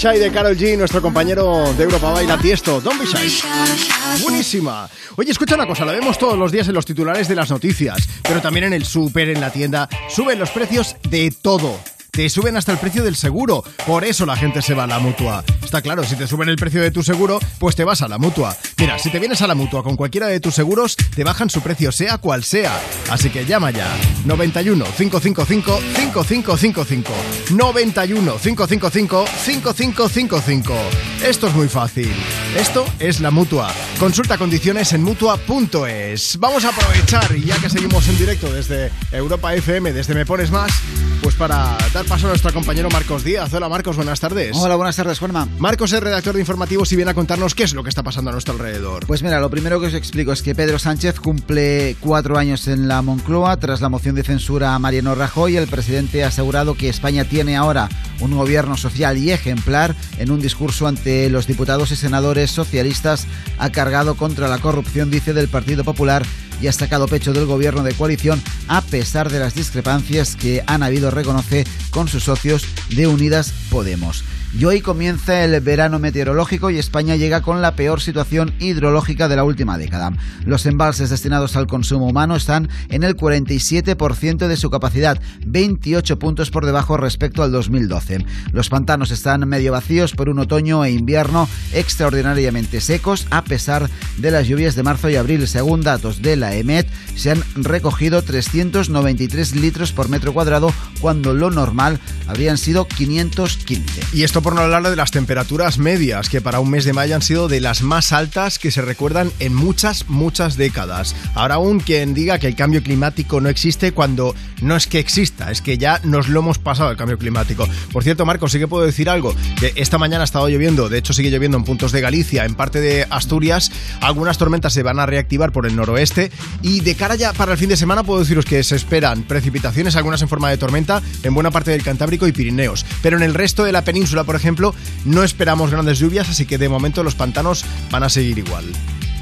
Shy de Carol G, nuestro compañero de Europa Baila Tiesto. Don't Be. Buenísima. Oye, escucha una cosa, la vemos todos los días en los titulares de las noticias, pero también en el súper, en la tienda. Suben los precios de todo. Te suben hasta el precio del seguro. Por eso la gente se va a la mutua. Está claro, si te suben el precio de tu seguro, pues te vas a la mutua. Mira, si te vienes a la mutua con cualquiera de tus seguros, te bajan su precio, sea cual sea. Así que llama ya. 91 555 5555. 91 555 5555. Esto es muy fácil. Esto es la mutua. Consulta condiciones en mutua.es. Vamos a aprovechar, ya que seguimos en directo desde Europa FM, desde Me Pones Más, pues para paso a nuestro compañero Marcos Díaz. Hola Marcos, buenas tardes. Hola, buenas tardes, Juanma. Marcos es redactor de informativos y viene a contarnos qué es lo que está pasando a nuestro alrededor. Pues mira, lo primero que os explico es que Pedro Sánchez cumple cuatro años en la Moncloa tras la moción de censura a Mariano Rajoy. El presidente ha asegurado que España tiene ahora un gobierno social y ejemplar. En un discurso ante los diputados y senadores socialistas ha cargado contra la corrupción, dice, del Partido Popular y ha sacado pecho del gobierno de coalición a pesar de las discrepancias que han habido, reconoce, con sus socios de Unidas Podemos. Y hoy comienza el verano meteorológico y España llega con la peor situación hidrológica de la última década. Los embalses destinados al consumo humano están en el 47% de su capacidad, 28 puntos por debajo respecto al 2012. Los pantanos están medio vacíos por un otoño e invierno extraordinariamente secos a pesar de las lluvias de marzo y abril. Según datos de la EMET, se han recogido 393 litros por metro cuadrado cuando lo normal habrían sido 515. Y esto por no hablar de las temperaturas medias, que para un mes de mayo han sido de las más altas que se recuerdan en muchas, muchas décadas. Ahora aún quien diga que el cambio climático no existe cuando no es que exista, es que ya nos lo hemos pasado el cambio climático. Por cierto, Marcos, sí que puedo decir algo, que esta mañana ha estado lloviendo, de hecho sigue lloviendo en puntos de Galicia, en parte de Asturias, algunas tormentas se van a reactivar por el noroeste y de cara ya para el fin de semana puedo deciros que se esperan precipitaciones, algunas en forma de tormenta, en buena parte del Cantábrico y Pirineos, pero en el resto de la península, por ejemplo, no esperamos grandes lluvias, así que de momento los pantanos van a seguir igual.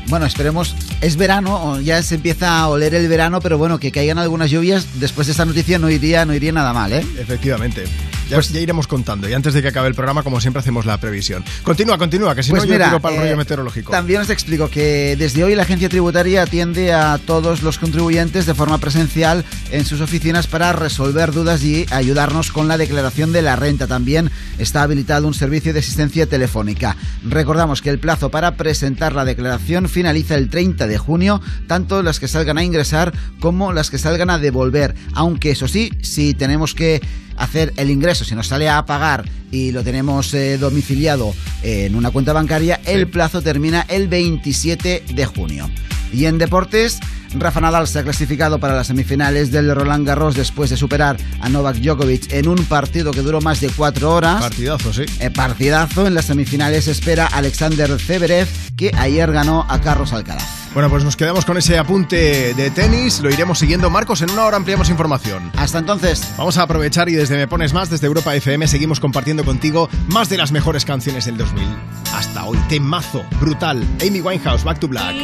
Bueno, esperemos. Es verano, ya se empieza a oler el verano, pero bueno, que caigan algunas lluvias. Después de esta noticia no iría, no iría nada mal, ¿eh? Efectivamente. Ya, ya iremos contando. Y antes de que acabe el programa, como siempre, hacemos la previsión. Continúa, continúa, que si Pues no, mira, yo tiro para el eh, rollo meteorológico. También os explico que desde hoy la agencia tributaria atiende a todos los contribuyentes de forma presencial en sus oficinas para resolver dudas y ayudarnos con la declaración de la renta. También está habilitado un servicio de asistencia telefónica. Recordamos que el plazo para presentar la declaración finaliza el 30 de junio, tanto las que salgan a ingresar como las que salgan a devolver. Aunque eso sí, si tenemos que hacer el ingreso, si nos sale a pagar y lo tenemos eh, domiciliado en una cuenta bancaria, el plazo termina el 27 de junio. Y en deportes, Rafa Nadal se ha clasificado para las semifinales del Roland Garros después de superar a Novak Djokovic en un partido que duró más de cuatro horas. Partidazo, sí. Eh, partidazo. En las semifinales espera Alexander Zverev, que ayer ganó a Carlos Alcaraz. Bueno, pues nos quedamos con ese apunte de tenis, lo iremos siguiendo. Marcos, en una hora ampliamos información. Hasta entonces. Vamos a aprovechar y desde Me Pones Más, desde Europa FM, seguimos compartiendo contigo más de las mejores canciones del 2000. Hasta hoy, temazo, brutal. Amy Winehouse, Back to Black.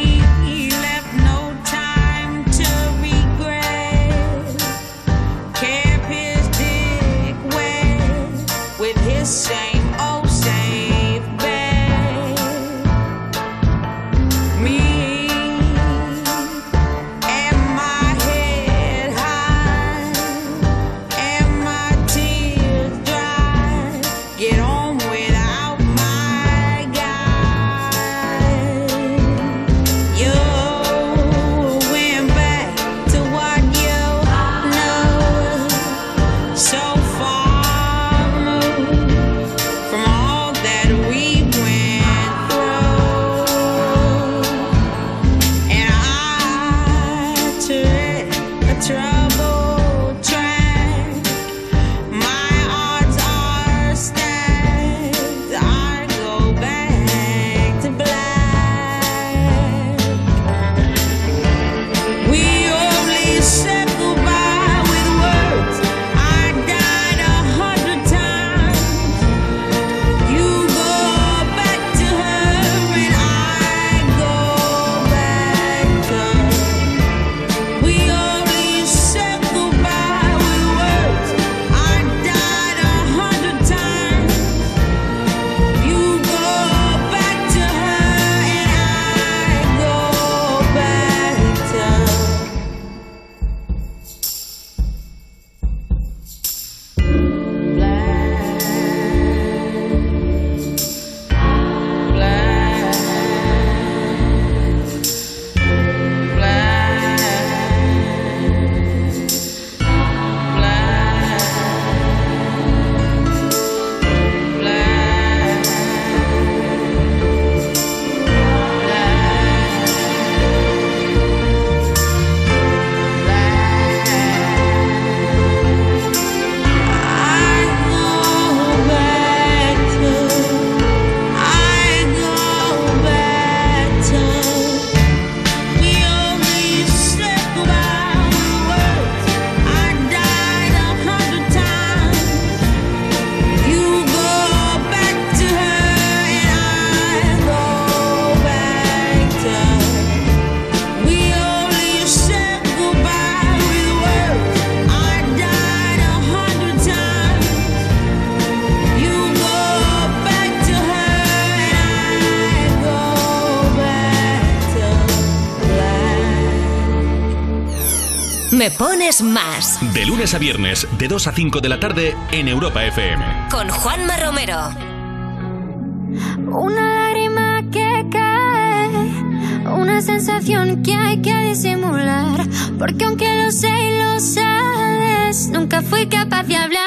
Pones más De lunes a viernes, de 2 a 5 de la tarde en Europa FM. con Juanma Romero. Una lágrima que cae, una sensación que hay que disimular. Porque aunque lo sé y lo sabes, nunca fui capaz de hablar.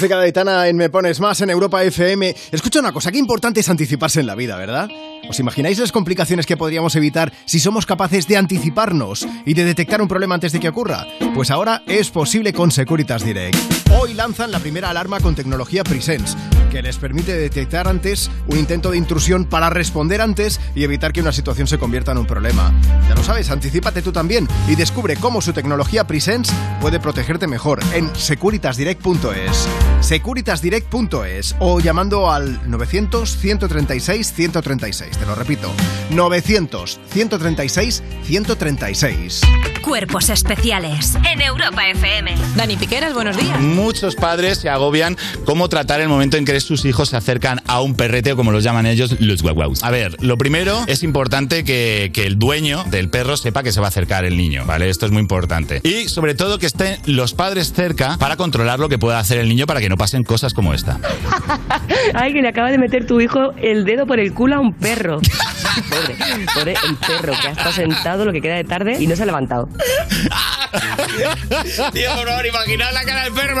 Música de Aitana en Me Pones Más en Europa FM. Escucha una cosa, qué importante es anticiparse en la vida, ¿verdad? ¿Os imagináis las complicaciones que podríamos evitar si somos capaces de anticiparnos y de detectar un problema antes de que ocurra? Pues ahora es posible con Securitas Direct. Hoy lanzan la primera alarma con tecnología Presence, que les permite detectar antes un intento de intrusión para responder antes y evitar que una situación se convierta en un problema. Ya lo sabes, anticípate tú también y descubre cómo su tecnología Presence puede protegerte mejor en securitasdirect.es. Securitasdirect.es o llamando al 900 136 136. Te lo repito, 900 136 136. Cuerpos especiales en Europa FM. Dani Piqueras, buenos días. Muchos padres se agobian cómo tratar el momento en que sus hijos se acercan a un perrete como los llaman ellos, los guaguaus. A ver, lo primero es importante que, que el dueño del perro sepa que se va a acercar el niño, ¿vale? Esto es muy importante. Y sobre todo que estén los padres cerca para controlar lo que pueda hacer el niño para que no pasen cosas como esta. Ay, que le acaba de meter tu hijo el dedo por el culo a un perro. Pobre, pobre el perro que ha estado sentado lo que queda de tarde y no se ha levantado. Tío, por favor, imaginad la cara del perro.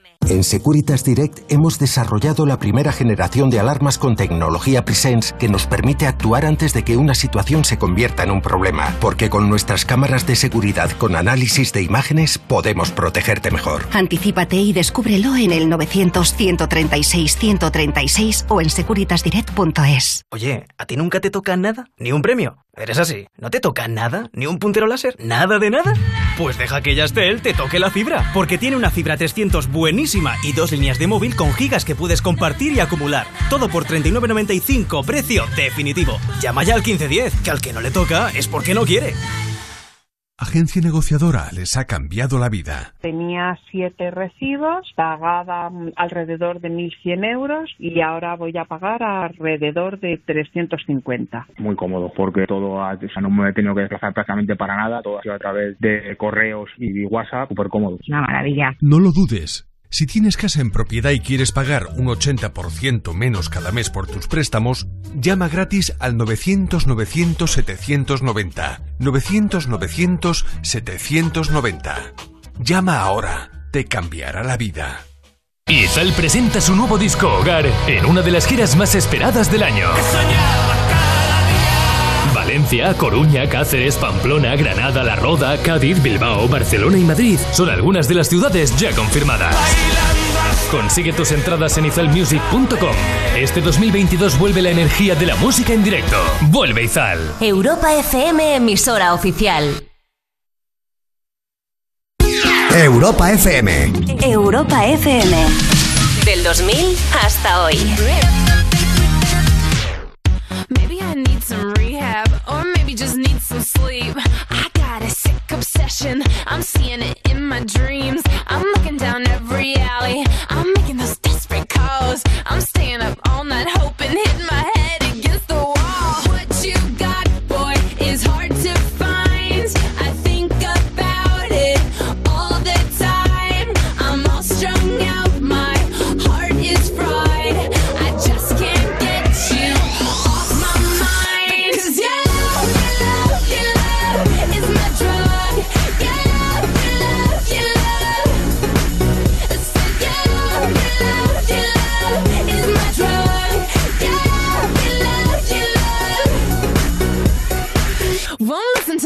En Securitas Direct hemos desarrollado la primera generación de alarmas con tecnología Presence que nos permite actuar antes de que una situación se convierta en un problema, porque con nuestras cámaras de seguridad con análisis de imágenes podemos protegerte mejor. Anticípate y descúbrelo en el 900-136-136 o en securitasdirect.es. Oye, ¿a ti nunca te toca nada? ¿Ni un premio? ¿Eres así? ¿No te toca nada? ¿Ni un puntero láser? ¿Nada de nada? Pues deja que Yastel te toque la fibra, porque tiene una fibra 300 buenísima y dos líneas de móvil con gigas que puedes compartir y acumular. Todo por 39.95, precio definitivo. Llama ya al 1510, que al que no le toca es porque no quiere. Agencia negociadora les ha cambiado la vida. Tenía siete recibos, pagaba alrededor de 1.100 euros y ahora voy a pagar alrededor de 350. muy cómodo porque todo ha- o sea, no me he tenido que desplazar prácticamente para nada, todo ha sido a través de correos y WhatsApp, súper cómodo. Una maravilla. No lo dudes. Si tienes casa en propiedad y quieres pagar un 80% menos cada mes por tus préstamos, llama gratis al 900-900-790. 900-900-790. Llama ahora. Te cambiará la vida. Izal presenta su nuevo disco Hogar en una de las giras más esperadas del año. Valencia, Coruña, Cáceres, Pamplona, Granada, La Roda, Cádiz, Bilbao, Barcelona y Madrid son algunas de las ciudades ya confirmadas. Consigue tus entradas en izalmusic.com. Este 2022 vuelve la energía de la música en directo. Vuelve Izal. Europa FM, emisora oficial. Europa FM. Europa FM. Del 2000 hasta hoy. Maybe I need some rehab, some sleep. I got a sick obsession, I'm seeing it in my dreams. I'm looking down every alley, I'm making those desperate calls. I'm staying up all night hoping, hitting my head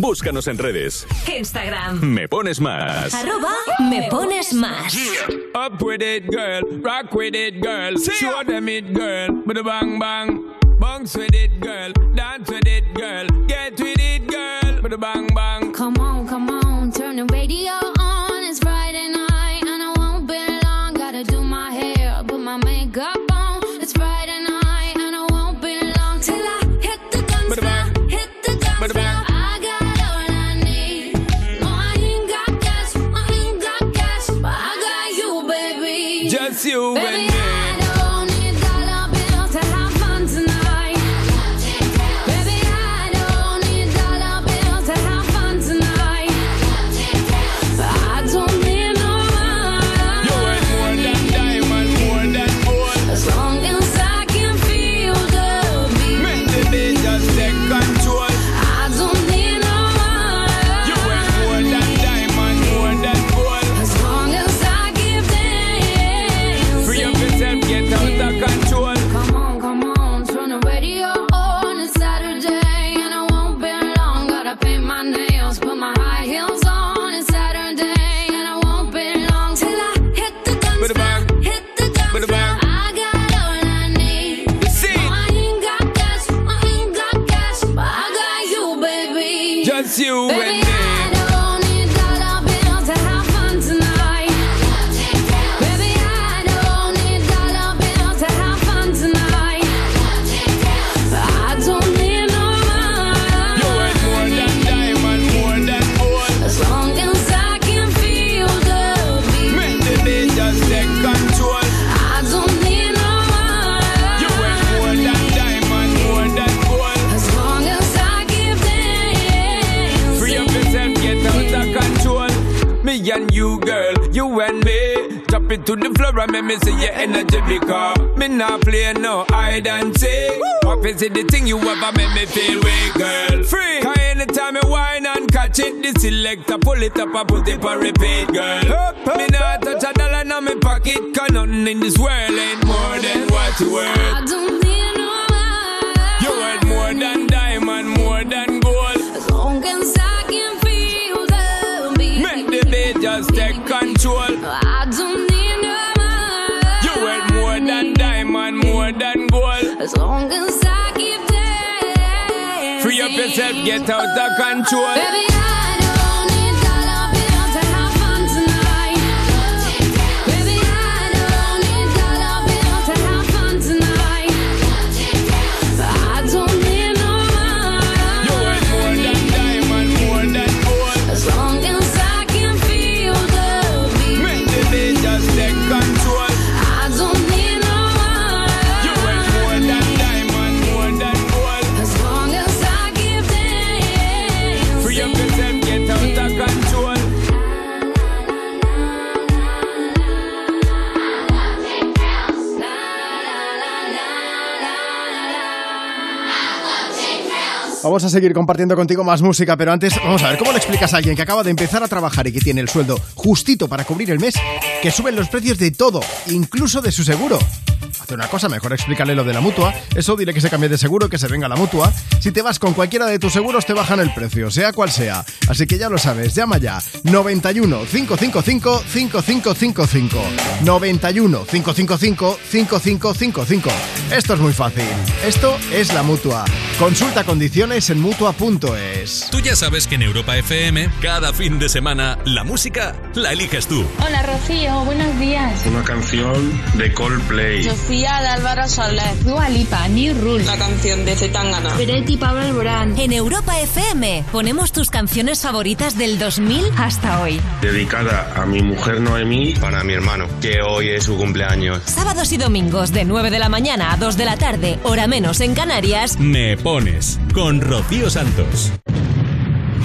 Búscanos en redes. Instagram. Me pones más. Arroba me pones más. Up with it, girl. Rock with it, girl. Show them it, girl. With a bang bang. Bounce with it, girl. Dance with it, girl. Get with it, girl. With a bang your energy because me not play no hide and seek. Up is it the thing you ever make me feel weak, girl. Free. Cause anytime you whine and catch it, the selector pull it up and put it for repeat, yourself, get out of control. Baby, Vamos a seguir compartiendo contigo más música, pero antes vamos a ver cómo le explicas a alguien que acaba de empezar a trabajar y que tiene el sueldo justito para cubrir el mes, que suben los precios de todo, incluso de su seguro. Hace una cosa, mejor explícale lo de la mutua. Eso dile que se cambie de seguro, que se venga la mutua. Si te vas con cualquiera de tus seguros, te bajan el precio, sea cual sea. Así que ya lo sabes, llama ya. 91 555 5555. 91 555 5555. Esto es muy fácil. Esto es la mutua. Consulta condiciones en mutua.es. Tú ya sabes que en Europa FM, cada fin de semana, la música la eliges tú. Hola Rocío, buenos días. Una canción de Coldplay. Sofía de Álvaro Soler. Dua Lipa, New Rule. La canción de Zetangana. Peretti Pablo Alborán. En Europa FM ponemos tus canciones favoritas del 2000 hasta hoy. Dedicada a mi mujer Noemí. Para mi hermano, que hoy es su cumpleaños. Sábados y domingos de 9 de la mañana a 2 de la tarde, hora menos en Canarias. Me pones con Rocío Santos.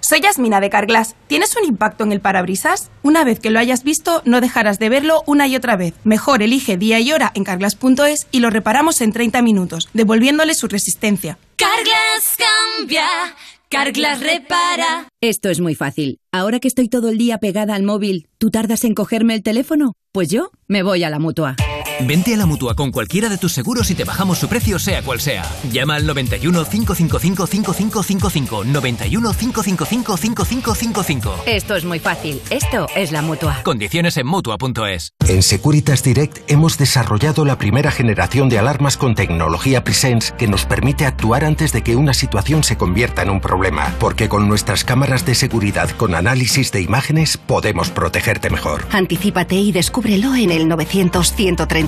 Soy Yasmina de Carglass. ¿Tienes un impacto en el parabrisas? Una vez que lo hayas visto, no dejarás de verlo una y otra vez. Mejor elige día y hora en carglass.es y lo reparamos en 30 minutos, devolviéndole su resistencia. Carglass cambia, Carglass repara. Esto es muy fácil. Ahora que estoy todo el día pegada al móvil, ¿tú tardas en cogerme el teléfono? Pues yo me voy a la mutua. Vente a la mutua con cualquiera de tus seguros y te bajamos su precio, sea cual sea. Llama al 91 555 5555. 91 555 5555. Esto es muy fácil. Esto es la mutua. Condiciones en mutua.es. En Securitas Direct hemos desarrollado la primera generación de alarmas con tecnología Presence que nos permite actuar antes de que una situación se convierta en un problema. Porque con nuestras cámaras de seguridad con análisis de imágenes podemos protegerte mejor. Anticípate y descúbrelo en el 900 130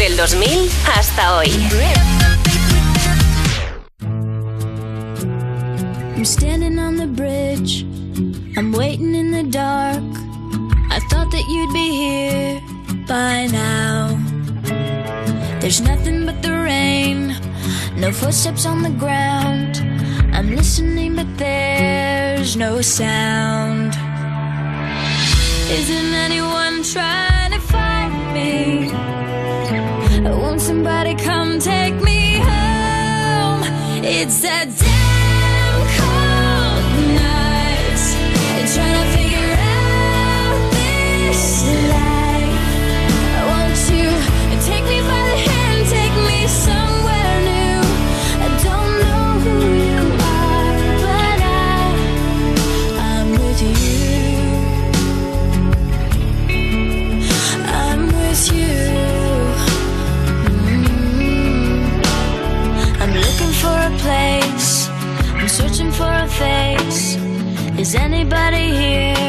Del 2000 hasta hoy. I'm standing on the bridge. I'm waiting in the dark. I thought that you'd be here by now. There's nothing but the rain, no footsteps on the ground. I'm listening, but there's no sound. Isn't anyone trying? Won't somebody come take me home? It's that face. Is anybody here?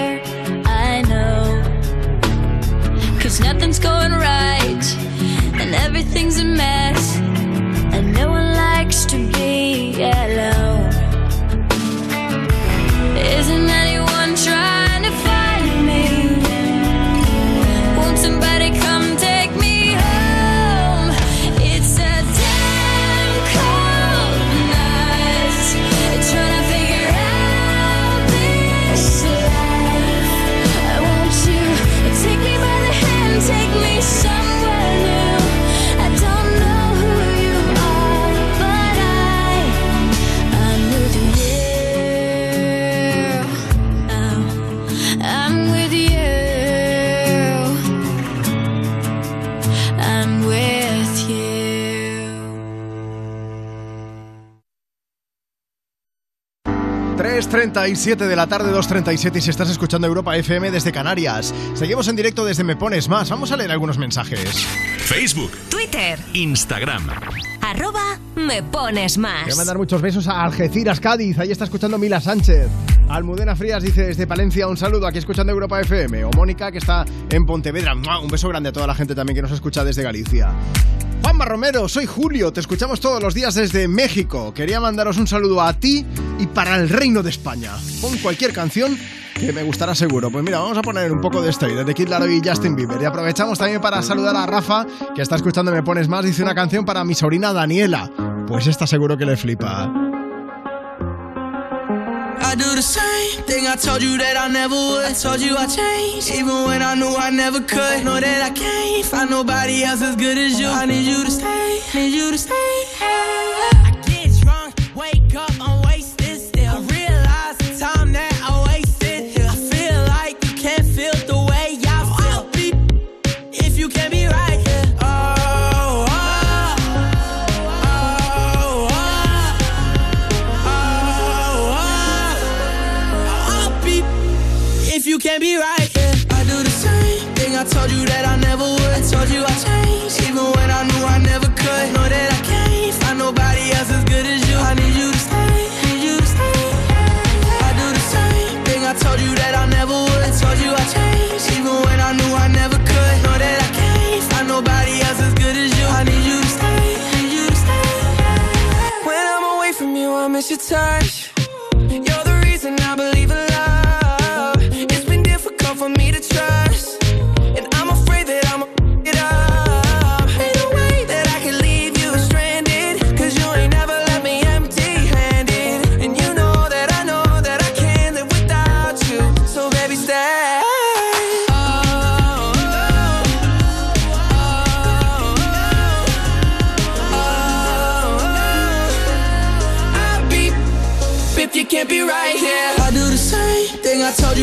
3.37 de la tarde, 2.37 y si estás escuchando Europa FM desde Canarias. Seguimos en directo desde Me Pones Más. Vamos a leer algunos mensajes. Facebook, Twitter, Instagram. Arroba me pones más. Voy a mandar muchos besos a Algeciras, Cádiz. Ahí está escuchando Mila Sánchez. Almudena Frías dice desde Palencia un saludo aquí escuchando Europa FM. O Mónica que está en Pontevedra. Un beso grande a toda la gente también que nos escucha desde Galicia. Juanma Romero, soy Julio, te escuchamos todos los días desde México. Quería mandaros un saludo a ti y para el Reino de España. Pon cualquier canción que me gustará seguro. Pues mira, vamos a poner un poco de esto de Kid Laroi y Justin Bieber. Y aprovechamos también para saludar a Rafa, que está escuchando Me Pones Más, dice una canción para mi sobrina Daniela. Pues esta seguro que le flipa. I do the same thing I told you that I never would. I told you I changed, even when I knew I never could. Know that I can't find nobody else as good as you. I need you to stay, need you to stay. I get drunk, wake up, miss your touch. You're the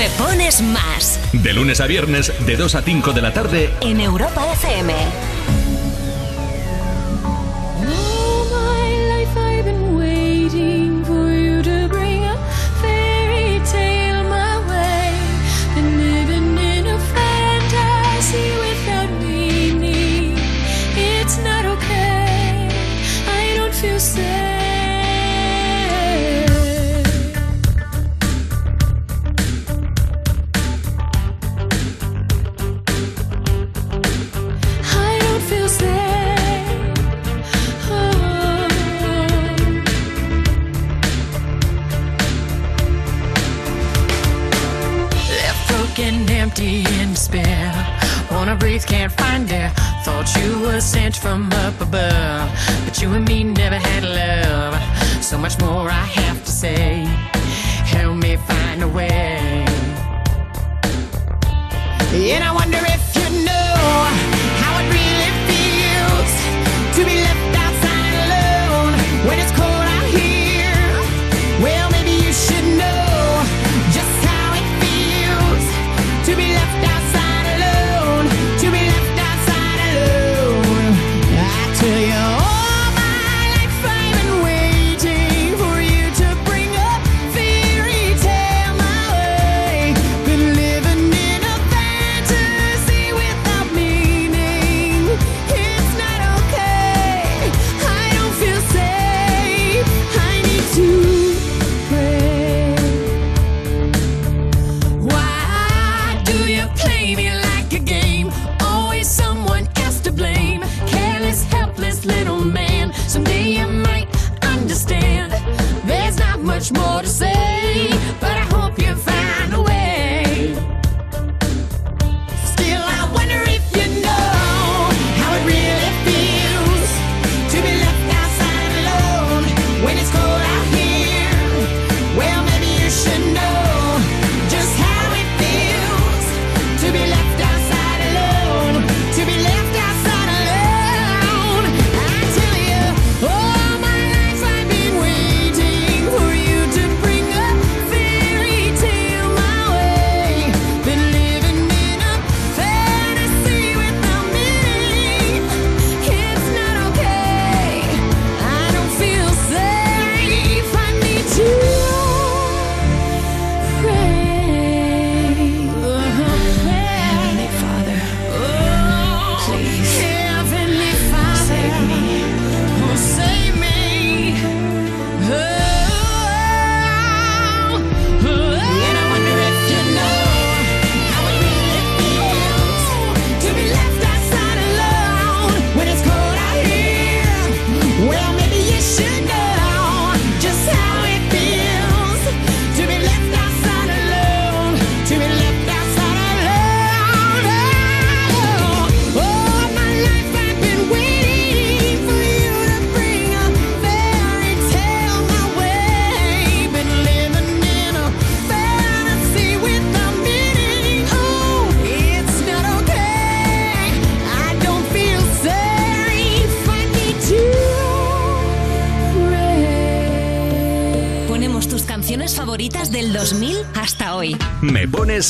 Me pones más De lunes a viernes, de 2 a 5 de la tarde, en Europa FM. So much more I have to say. Help me find a way. And I wonder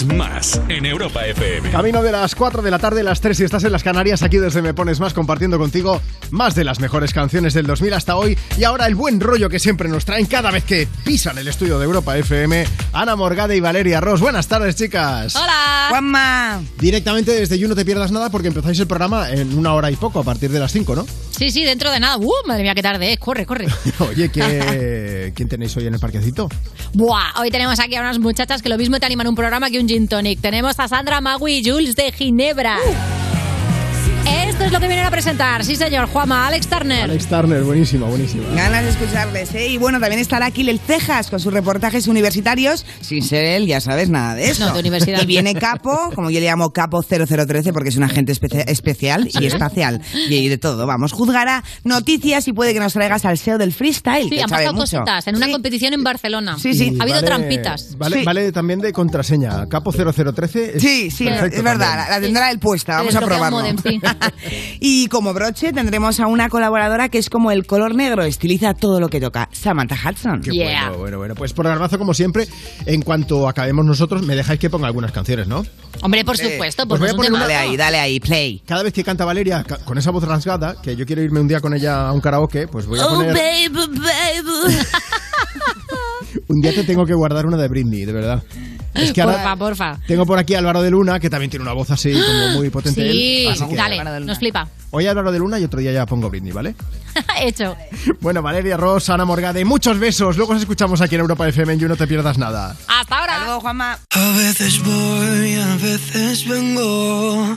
pones más en Europa FM. Camino de las 4 de la tarde, las 3 si estás en las Canarias, aquí desde Me Pones Más, compartiendo contigo más de las mejores canciones del 2000 hasta hoy. Y ahora el buen rollo que siempre nos traen cada vez que pisan el estudio de Europa FM, Ana Morgade y Valeria Ross. Buenas tardes, chicas. Hola. Juanma. Directamente desde You No Te Pierdas Nada porque empezáis el programa en una hora y poco, a partir de las 5, ¿no? Sí, sí, dentro de nada. ¡Uh! Madre mía, qué tarde es. Corre, corre. Oye, ¿qué... ¿quién tenéis hoy en el parquecito? Buah, hoy tenemos aquí a unas muchachas que lo mismo te animan un programa que un gin tonic. Tenemos a Sandra, Magui y Jules de Ginebra. Esto es lo que vienen a presentar? Sí, señor, Juama, Alex Turner. Alex Turner, buenísima, buenísima. Ganas de escucharles, ¿eh? Y bueno, también estará aquí el Cejas con sus reportajes universitarios, sin ser él, ya sabes, nada de eso. No, de universidad. Y viene Capo, como yo le llamo Capo 0013 porque es un agente espe- especial y espacial y de todo. Vamos, juzgará noticias y puede que nos traigas al SEO del freestyle, Sí, que han sabe pasado mucho. cositas en una competición en Barcelona. Sí, sí. Ha habido Vale- trampitas. Vale, Sí. vale también de contraseña. Capo 0013. es Sí, sí, perfecto es verdad, también. la, tendrá él puesta, vamos a desbloquea un probarlo. y como broche tendremos a una colaboradora que es como el color negro, estiliza todo lo que toca, Samantha Hudson. Qué bueno, bueno, bueno. Pues programazo como siempre. En cuanto acabemos nosotros, me dejáis que ponga algunas canciones, ¿no? Hombre, por Eh, supuesto, pues voy a poner una-. Dale ahí, dale ahí, play. Cada vez que canta Valeria con esa voz rasgada, que yo quiero irme un día con ella a un karaoke, pues voy a Oh, poner. baby, baby. Un día te tengo que guardar una de Britney, de verdad. Es que ahora Porfa, porfa. tengo por aquí a Álvaro de Luna, que también tiene una voz así como muy potente. Sí, él, así que dale, nos flipa. Hoy Álvaro de Luna y otro día ya pongo Britney, ¿vale? Hecho. Bueno, Valeria Ross, Ana Morgade, muchos besos. Luego os escuchamos aquí en Europa FM You No Te Pierdas Nada. Hasta ahora. Hasta luego, Juanma. A veces voy, a veces vengo.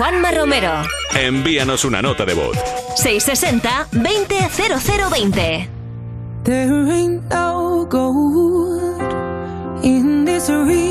Juanma Romero. Envíanos una nota de voz. 660 200020. There ain't no gold in this river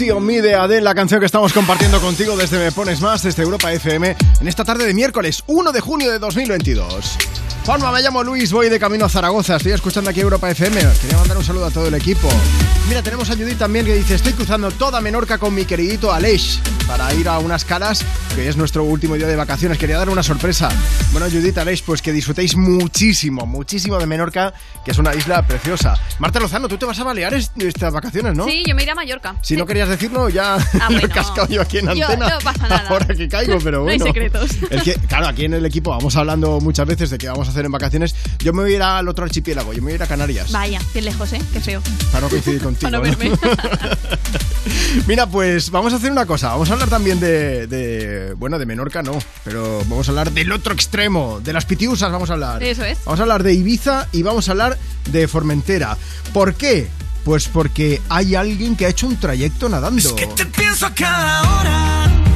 Sí, on me de la canción que estamos compartiendo contigo desde Me Pones Más, desde Europa FM, en esta tarde de miércoles 1 de junio de 2022. Juanma, me llamo Luis, voy de camino a Zaragoza, estoy escuchando aquí Europa FM. Quería mandar un saludo a todo el equipo. Mira, tenemos a Judith también que dice, estoy cruzando toda Menorca con mi queridito Aleix para ir a unas calas, que es nuestro último día de vacaciones. Quería dar una sorpresa. Bueno, Judith, Aleix, pues que disfrutéis muchísimo, muchísimo de Menorca, que es una isla preciosa. Marta Lozano, tú te vas a Baleares estas vacaciones, ¿no? Sí, yo me iré a Mallorca. Si no querías decirlo, ya me he cascado yo aquí en Yo- antena. no pasa nada. Ahora que caigo, pero No hay bueno. secretos. El que, claro, aquí en el equipo vamos hablando muchas veces de qué vamos a hacer en vacaciones. Yo me voy a ir al otro archipiélago, yo me voy a ir a Canarias. Vaya, qué lejos, ¿eh? Qué feo. Para no coincidir contigo. Para no ¿no? verme. Mira, pues vamos a hacer una cosa. Vamos a hablar también de, de- Bueno, de Menorca no, pero vamos a hablar del otro extremo, de las pitiusas vamos a hablar. Eso es. Vamos a hablar de Ibiza y vamos a hablar de Formentera. ¿Por qué? Pues porque hay alguien que ha hecho un trayecto nadando. Pienso a cada hora.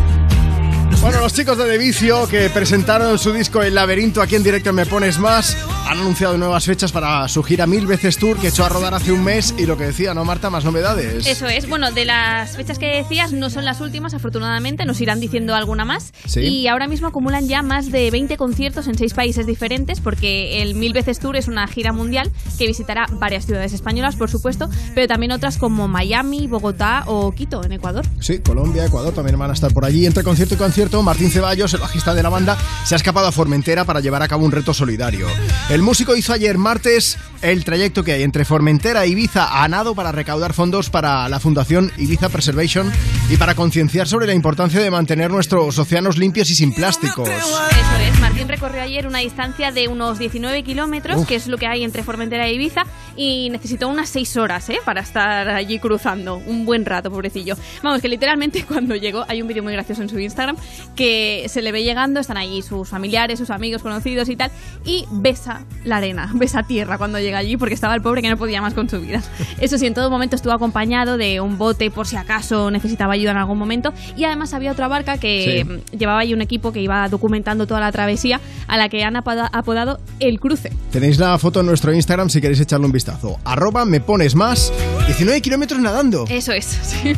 Bueno, los chicos de Devicio que presentaron su disco El Laberinto aquí en directo en Me Pones Más han anunciado nuevas fechas para su gira Mil Veces Tour que echó a rodar hace un mes y lo que decía, ¿no, Marta? Más novedades. Eso es. Bueno, de las fechas que decías no son las últimas, afortunadamente, nos irán diciendo alguna más. Sí. Y ahora mismo acumulan ya más de 20 conciertos en seis países diferentes, porque el Mil Veces Tour es una gira mundial que visitará varias ciudades españolas, por supuesto, pero también otras como Miami, Bogotá o Quito, en Ecuador. Sí, Colombia, Ecuador también van a estar por allí. Entre concierto y concierto, Martín Ceballos, el bajista de la banda, se ha escapado a Formentera para llevar a cabo un reto solidario. El músico hizo ayer martes el trayecto que hay entre Formentera e Ibiza a nado para recaudar fondos para la Fundación Ibiza Preservation y para concienciar sobre la importancia de mantener nuestros océanos limpios y sin plásticos. Eso es, Martín recorrió ayer una distancia de unos 19 kilómetros, Uf. que es lo que hay entre Formentera e Ibiza, y necesitó unas 6 horas ¿eh? para estar allí cruzando. Un buen rato, pobrecillo. Vamos, que literalmente cuando llegó, hay un vídeo muy gracioso en su Instagram, que se le ve llegando, están allí sus familiares, sus amigos, conocidos y tal, y besa la arena, besa tierra cuando llega allí, porque estaba el pobre que no podía más con su vida. Eso sí, en todo momento estuvo acompañado de un bote por si acaso necesitaba ayuda en algún momento, y además había otra barca que Sí. llevaba ahí un equipo que iba documentando toda la travesía a la que han apoda- apodado El Cruce. Tenéis la foto en nuestro Instagram si queréis echarle un vistazo. Arroba me pones más. 19 kilómetros nadando. Eso es, sí.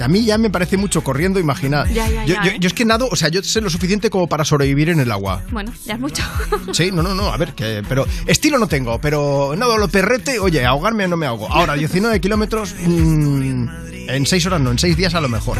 A mí ya me parece mucho corriendo, imaginad. Ya, ya, ya, yo- ¿eh? yo es que o sea, yo sé lo suficiente como para sobrevivir en el agua. Bueno, ya es mucho. Sí, no, no, no, a ver, que, pero estilo no tengo, pero nado lo perrete, oye, ahogarme no me ahogo. Ahora, 19 kilómetros, mm, en 6 horas no, en 6 días a lo mejor.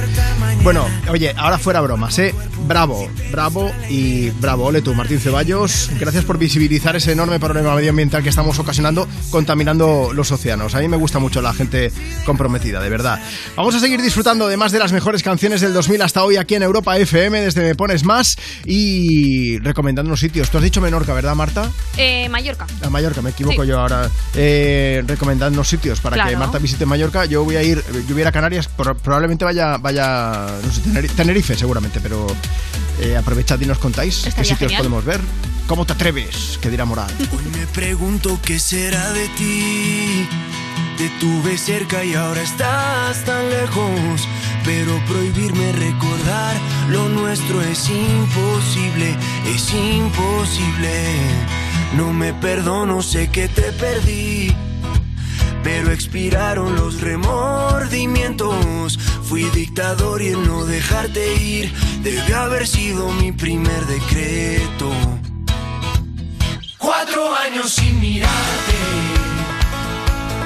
Bueno, oye, ahora fuera bromas, ¿eh? Bravo, bravo y bravo. Ole tú, Martín Ceballos, gracias por visibilizar ese enorme problema medioambiental que estamos ocasionando contaminando los océanos. A mí me gusta mucho la gente comprometida, de verdad. Vamos a seguir disfrutando de más de las mejores canciones del 2000 hasta hoy aquí en Europa FM, desde Me Pones Más y recomendándonos sitios. Tú has dicho Menorca, ¿verdad, Marta? Eh, Mallorca. A Mallorca, me equivoco Sí. yo ahora. Eh, recomendándonos sitios para que Claro. Marta visite Mallorca. Yo voy a ir, yo voy a ir a Canarias, pro- probablemente vaya, vaya, no sé, Teneri- Tenerife seguramente, pero eh, aprovechad y nos contáis qué Estaría sitios genial. podemos ver. ¿Cómo te atreves? Que dirá Moral. Hoy me pregunto qué será de ti. Te tuve cerca y ahora estás tan lejos. Pero prohibirme recordar lo nuestro es imposible, es imposible. No me perdono, sé que te perdí. Pero expiraron los remordimientos. Fui dictador y el no dejarte ir debe haber sido mi primer decreto. Cuatro años sin mirarte,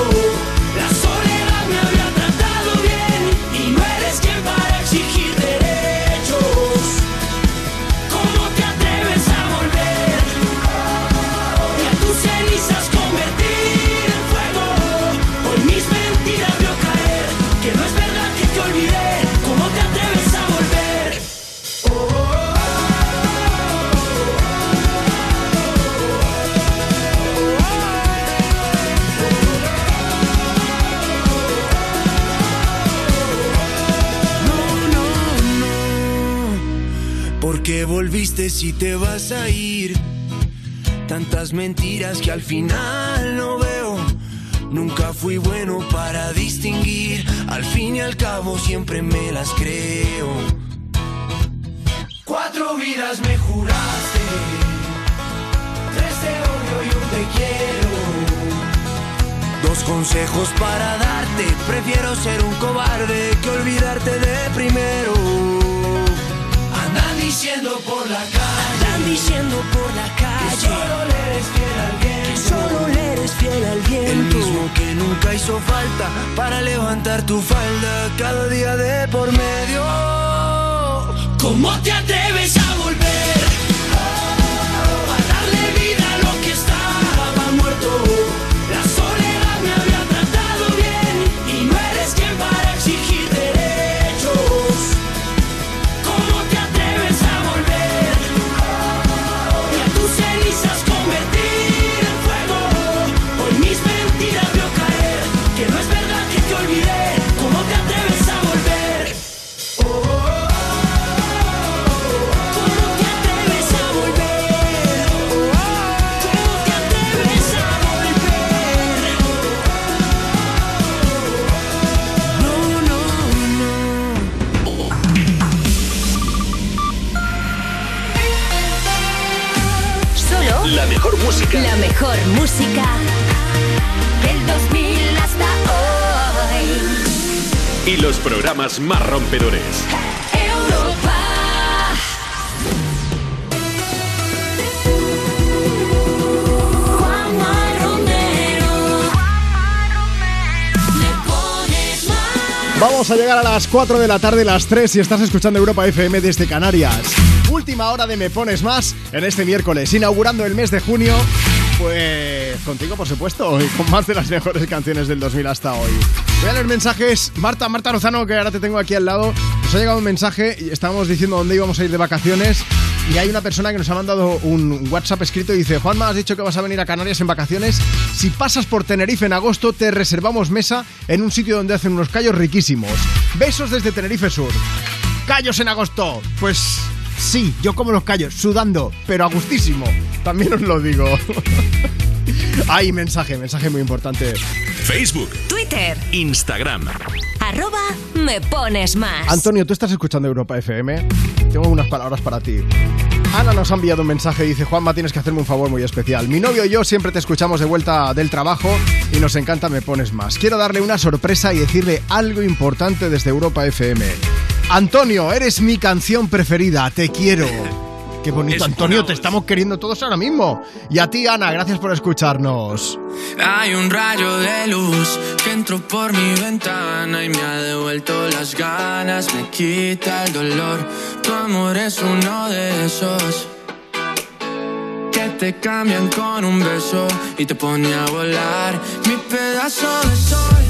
estaba ¿Por qué volviste si te vas a ir? Tantas mentiras que al final no veo. Nunca fui bueno para distinguir. Al fin y al cabo siempre me las creo. Cuatro vidas me juraste. Tres te odio y un te quiero. Dos consejos para darte. Prefiero ser un cobarde que olvidarte de primero. Andan diciendo por la calle. Andan diciendo por la calle. Que solo le eres fiel al viento. Que solo le eres fiel al viento. El mismo que nunca hizo falta para levantar tu falda cada día de por medio. ¿Cómo te atreves programas más rompedores. Europa. Juanma Romero. Le pones más. Vamos a llegar a las 4 de la tarde, las 3 si estás escuchando Europa FM desde Canarias. Última hora de Me Pones Más en este miércoles, inaugurando el mes de junio. Pues contigo, por supuesto, y con más de las mejores canciones del 2000 hasta hoy. Voy a leer mensajes. Marta, Marta Lozano, que ahora te tengo aquí al lado. Nos ha llegado un mensaje y estábamos diciendo dónde íbamos a ir de vacaciones. Y hay una persona que nos ha mandado un WhatsApp escrito y dice: Juanma, has dicho que vas a venir a Canarias en vacaciones. Si pasas por Tenerife en agosto, te reservamos mesa en un sitio donde hacen unos callos riquísimos. Besos desde Tenerife Sur. ¡Callos en agosto! Pues sí, yo como los callos, sudando, pero a gustísimo. También os lo digo. Hay mensaje, mensaje muy importante. Facebook, Twitter, Instagram. arroba me pones más. Antonio, ¿tú estás escuchando Europa FM? Tengo unas palabras para ti. Ana nos ha enviado un mensaje y dice, Juanma, tienes que hacerme un favor muy especial. Mi novio y yo siempre te escuchamos de vuelta del trabajo y nos encanta Me Pones Más. Quiero darle una sorpresa y decirle algo importante desde Europa FM. Antonio, eres mi canción preferida, te quiero. Qué bonito, Antonio, te estamos queriendo todos ahora mismo. Y a ti, Ana, gracias por escucharnos. Hay un rayo de luz que entró por mi ventana y me ha devuelto las ganas, me quita el dolor. Tu amor es uno de esos que te cambian con un beso y te pone a volar. Mi pedazo de sol,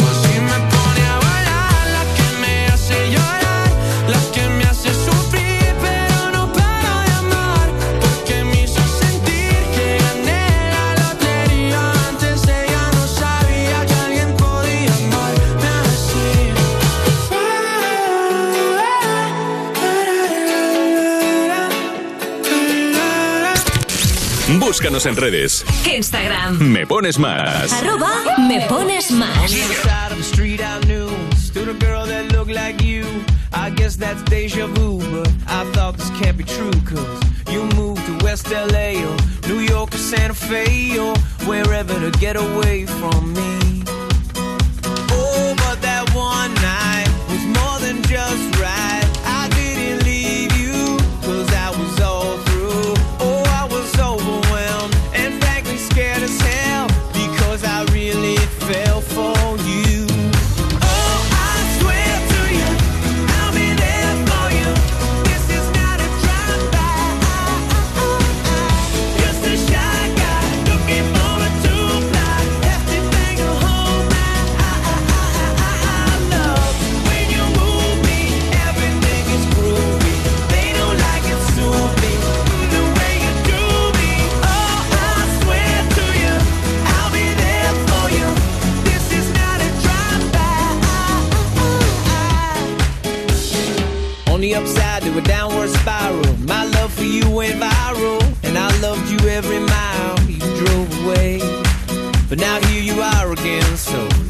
Búscanos en redes. Instagram. Me pones más. Arroba me pones más. To the girl that looked like you, I guess that's deja vu. But I thought this can't be true, cause you moved to West LA or New York or Santa Fe or wherever to get away from me.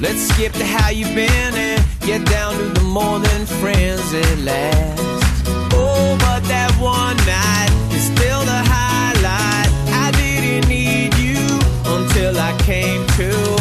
Let's skip to how you've been and get down to the more than friends at last. Oh, but that one night is still the highlight. I didn't need you until I came to.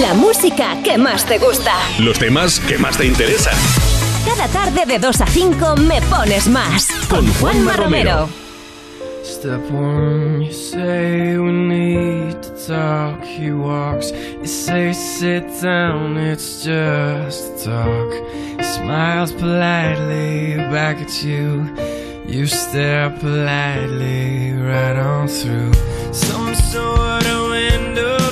La música que más te gusta. Los temas que más te interesan. Cada tarde de 2 a 5 me pones más. Con Juan Romero. Step one, you say we need to talk. He walks, you say sit down, it's just talk. He smiles politely back at you. You stare politely right on through some sort of window.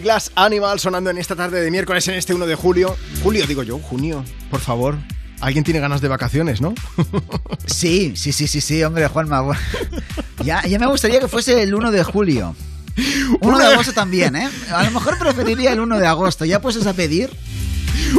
De Glass Animal sonando en esta tarde de miércoles en este 1 de julio. Julio, digo yo, junio, por favor. Alguien tiene ganas de vacaciones, ¿no? Sí, sí, sí, sí, sí, hombre, Juanma. Ya, ya me gustaría que fuese el 1 de julio. 1 de agosto también, ¿eh? A lo mejor preferiría el 1 de agosto. ¿Ya puedes a pedir?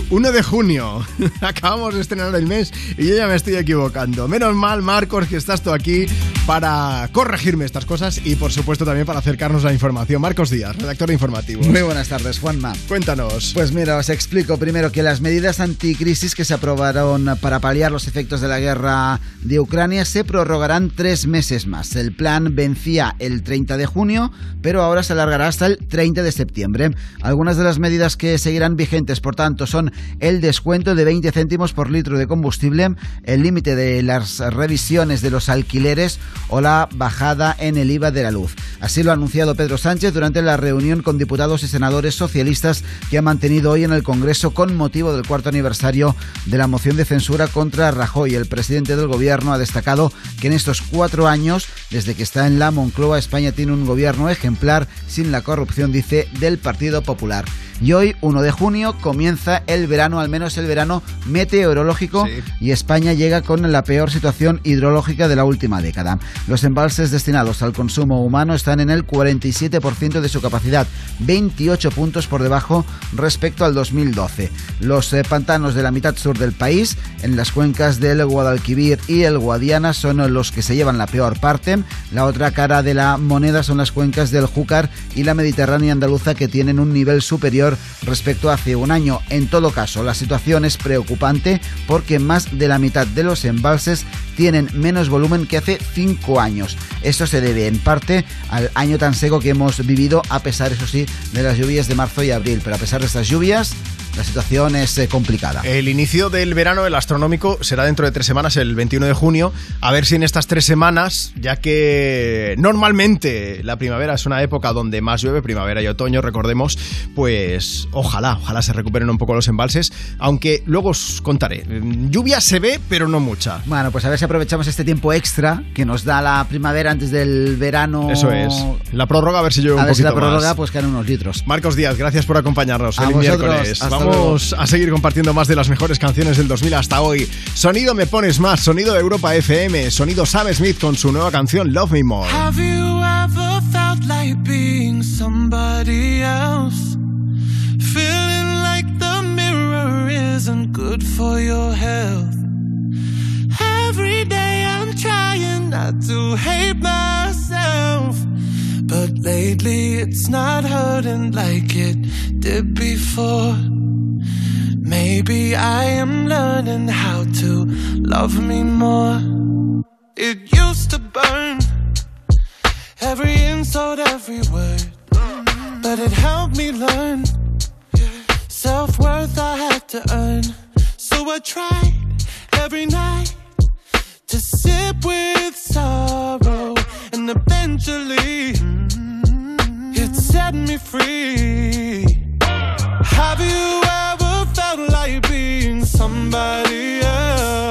1 de junio. Acabamos de estrenar el mes y yo ya me estoy equivocando. Menos mal, Marcos, que estás tú aquí para corregirme estas cosas y, por supuesto, también para acercarnos a la información. Marcos Díaz, redactor de informativos. Muy buenas tardes, Juanma. Cuéntanos. Pues mira, os explico primero que las medidas anticrisis que se aprobaron para paliar los efectos de la guerra de Ucrania se prorrogarán tres meses más. El plan vencía el 30 de junio, pero ahora se alargará hasta el 30 de septiembre. Algunas de las medidas que seguirán vigentes, por tanto, son el descuento de 20 céntimos por litro de combustible, el límite de las revisiones de los alquileres o la bajada en el IVA de la luz. Así lo ha anunciado Pedro Sánchez durante la reunión con diputados y senadores socialistas que ha mantenido hoy en el Congreso con motivo del cuarto aniversario de la moción de censura contra Rajoy. El presidente del gobierno ha destacado que en estos cuatro años, desde que está en la Moncloa, España tiene un gobierno ejemplar sin la corrupción, dice, del Partido Popular. Y hoy, 1 de junio, comienza el verano, al menos el verano meteorológico, y España llega con la peor situación hidrológica de la última década. Los embalses destinados al consumo humano están en el 47% de su capacidad, 28 puntos por debajo respecto al 2012. Los eh, pantanos de la mitad sur del país, en las cuencas del Guadalquivir y el Guadiana, son los que se llevan la peor parte. La otra cara de la moneda son las cuencas del Júcar y la Mediterránea andaluza que tienen un nivel superior respecto a hace un año. En todo caso, la situación es preocupante porque más de la mitad de los embalses tienen menos volumen que hace cinco años. Esto se debe en parte al año tan seco que hemos vivido, a pesar, eso sí, de las lluvias de marzo y abril. Pero a pesar de estas lluvias, la situación es eh, complicada. El inicio del verano, el astronómico, será dentro de tres semanas, el 21 de junio. A ver si en estas tres semanas, ya que normalmente la primavera es una época donde más llueve, primavera y otoño, recordemos, pues ojalá, ojalá se recuperen un poco los embalses, aunque luego os contaré. Lluvia se ve, pero no mucha. Bueno, pues a ver si aprovechamos este tiempo extra que nos da la primavera antes del verano. Eso es. La prórroga, a ver si llueve A un ver si poquito la prórroga más. pues caen unos litros. Marcos Díaz, gracias por acompañarnos. A Feliz vosotros. miércoles. Hasta Vamos a seguir compartiendo más de las mejores canciones del 2000 hasta hoy. Sonido Me Pones Más, sonido de Europa FM, sonido Sam Smith con su nueva canción Love Me More. Have you ever felt like being somebody else? Feeling like the mirror isn't good for your health. Every day I'm trying not to hate myself. But lately it's not hurting like it did before. Maybe I am learning how to love me more. It used to burn every insult, every word, but it helped me learn self worth I had to earn. So I tried every night sip with sorrow, and eventually mm-hmm. it set me free. Have you ever felt like being somebody else?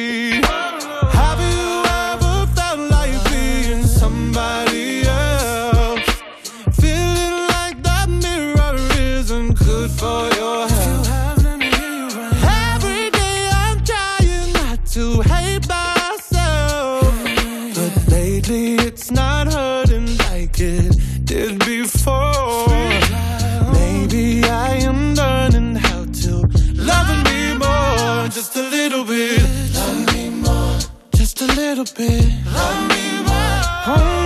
little bit. Love me more. Oh.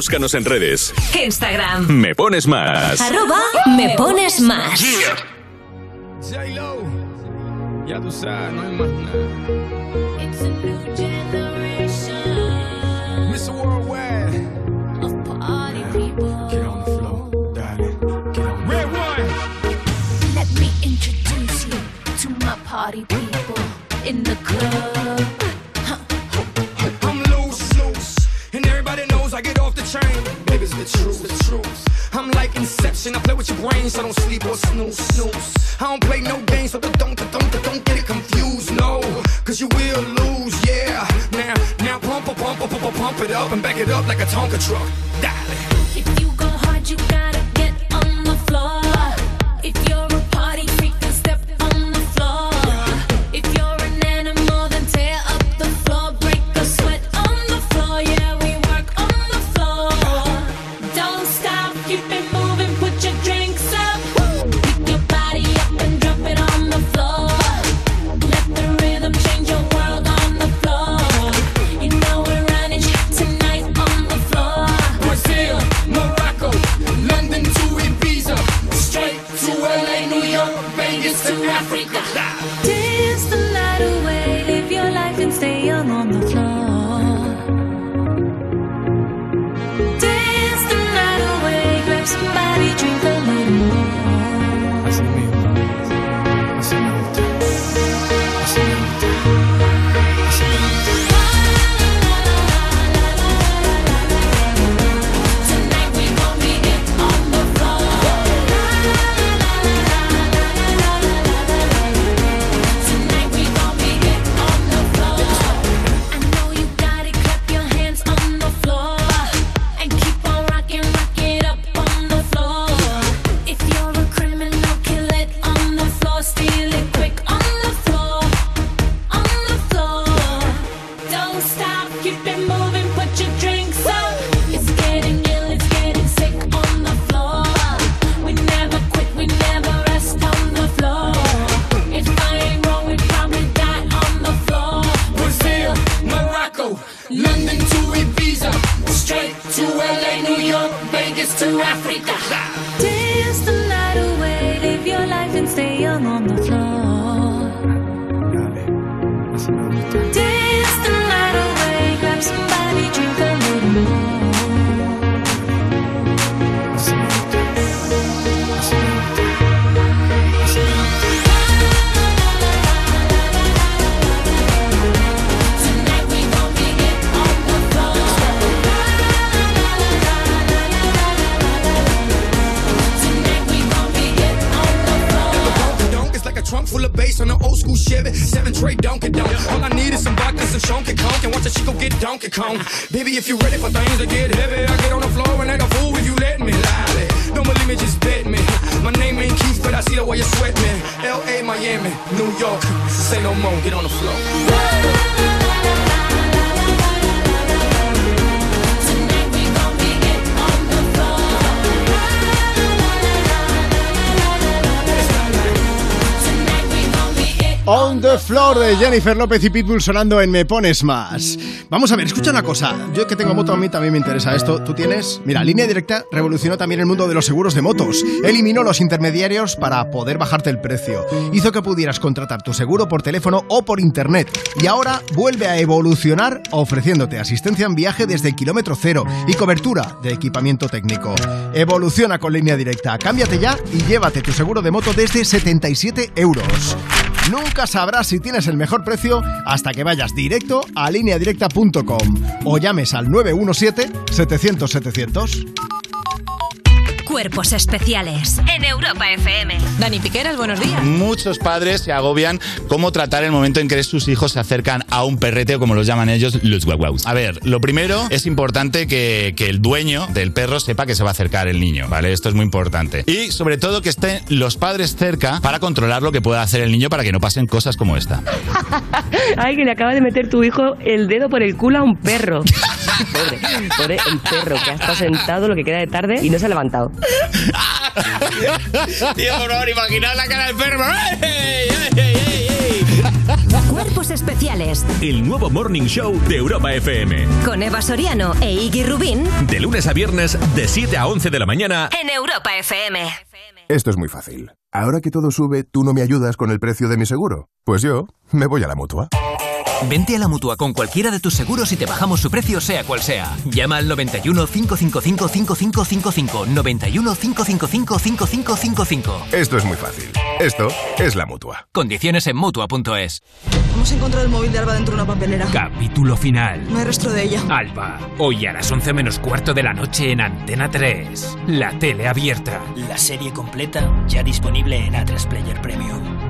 Búscanos en redes. Instagram. Me pones más. Arroba me pones más. It's a new generation. Mr. Let me introduce you to my party people in the club. the truth. The truth. I'm like Inception. I play with your brain, so don't sleep or snooze, snooze. I don't play no games, so don't, don't, don't, don't get it confused. No, cause you will lose, yeah. Now, now pump, pump, pump, pump, pump, pump it up and back it up like a Tonka truck. Dial. If you go hard, you gotta get on the floor. If you're Jennifer López y Pitbull sonando en Me Pones Más. Vamos a ver, escucha una cosa. Yo que tengo moto, a mí también me interesa esto. ¿Tú tienes? Mira, Línea Directa revolucionó también el mundo de los seguros de motos. Eliminó los intermediarios para poder bajarte el precio. Hizo que pudieras contratar tu seguro por teléfono o por internet. Y ahora vuelve a evolucionar ofreciéndote asistencia en viaje desde el kilómetro cero y cobertura de equipamiento técnico. Evoluciona con Línea Directa. Cámbiate ya y llévate tu seguro de moto desde 77 euros. Nunca sabrás si tienes el mejor precio hasta que vayas directo a lineadirecta.com o llames al 917-700-700. Cuerpos especiales en Europa FM. Dani Piqueras, buenos días. Muchos padres se agobian cómo tratar el momento en que sus hijos se acercan a un perrete o como los llaman ellos, los guaguaus. A ver, lo primero es importante que, que el dueño del perro sepa que se va a acercar el niño, ¿vale? Esto es muy importante. Y sobre todo que estén los padres cerca para controlar lo que pueda hacer el niño para que no pasen cosas como esta. Ay, que le acaba de meter tu hijo el dedo por el culo a un perro. Pobre, pobre el perro que ha estado sentado lo que queda de tarde y no se ha levantado. Tío, por favor, imaginad la cara del perro. Cuerpos especiales El nuevo Morning Show de Europa FM. con Eva Soriano e Iggy Rubín De lunes a viernes, de 7 a 11 de la mañana. en Europa FM. Esto es muy fácil. Ahora que todo sube, ¿tú no me ayudas con el precio de mi seguro? Pues yo me voy a la mutua. Vente a la mutua con cualquiera de tus seguros y te bajamos su precio, sea cual sea. Llama al 91 555 5555. 91 555 5555. Esto es muy fácil. Esto es la mutua. Condiciones en mutua.es. Hemos encontrado el móvil de Alba dentro de una papelera. Capítulo final. No hay rastro de ella. Alba, hoy a las 11 menos cuarto de la noche en Antena 3. La tele abierta. La serie completa ya disponible en A3 Player Premium.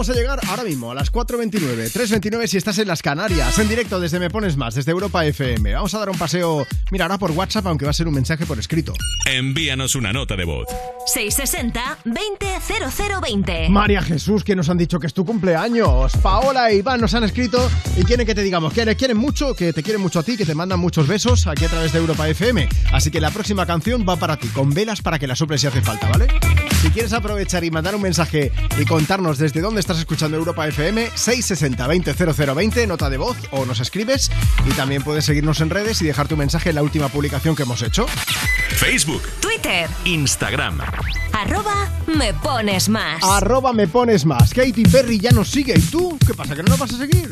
Vamos a llegar ahora mismo a las 4.29, 3.29 si estás en las Canarias, en directo desde Me Pones Más, desde Europa FM. Vamos a dar un paseo, mira, ahora por WhatsApp, aunque va a ser un mensaje por escrito. Envíanos una nota de voz. 660-200020. María Jesús, que nos han dicho que es tu cumpleaños. Paola e Iván nos han escrito y quieren que te digamos que les quieren mucho, que te quieren mucho a ti, que te mandan muchos besos aquí a través de Europa FM. Así que la próxima canción va para ti, con velas para que la soples si hace falta, ¿vale? Si quieres aprovechar y mandar un mensaje y contarnos desde dónde estás escuchando Europa FM, 660-200020, nota de voz o nos escribes. Y también puedes seguirnos en redes y dejar tu mensaje en la última publicación que hemos hecho. Facebook, Twitter, Instagram. arroba me pones más. Arroba me pones más. Katy Perry ya nos sigue. ¿Y tú? ¿Qué pasa? ¿Que no nos vas a seguir?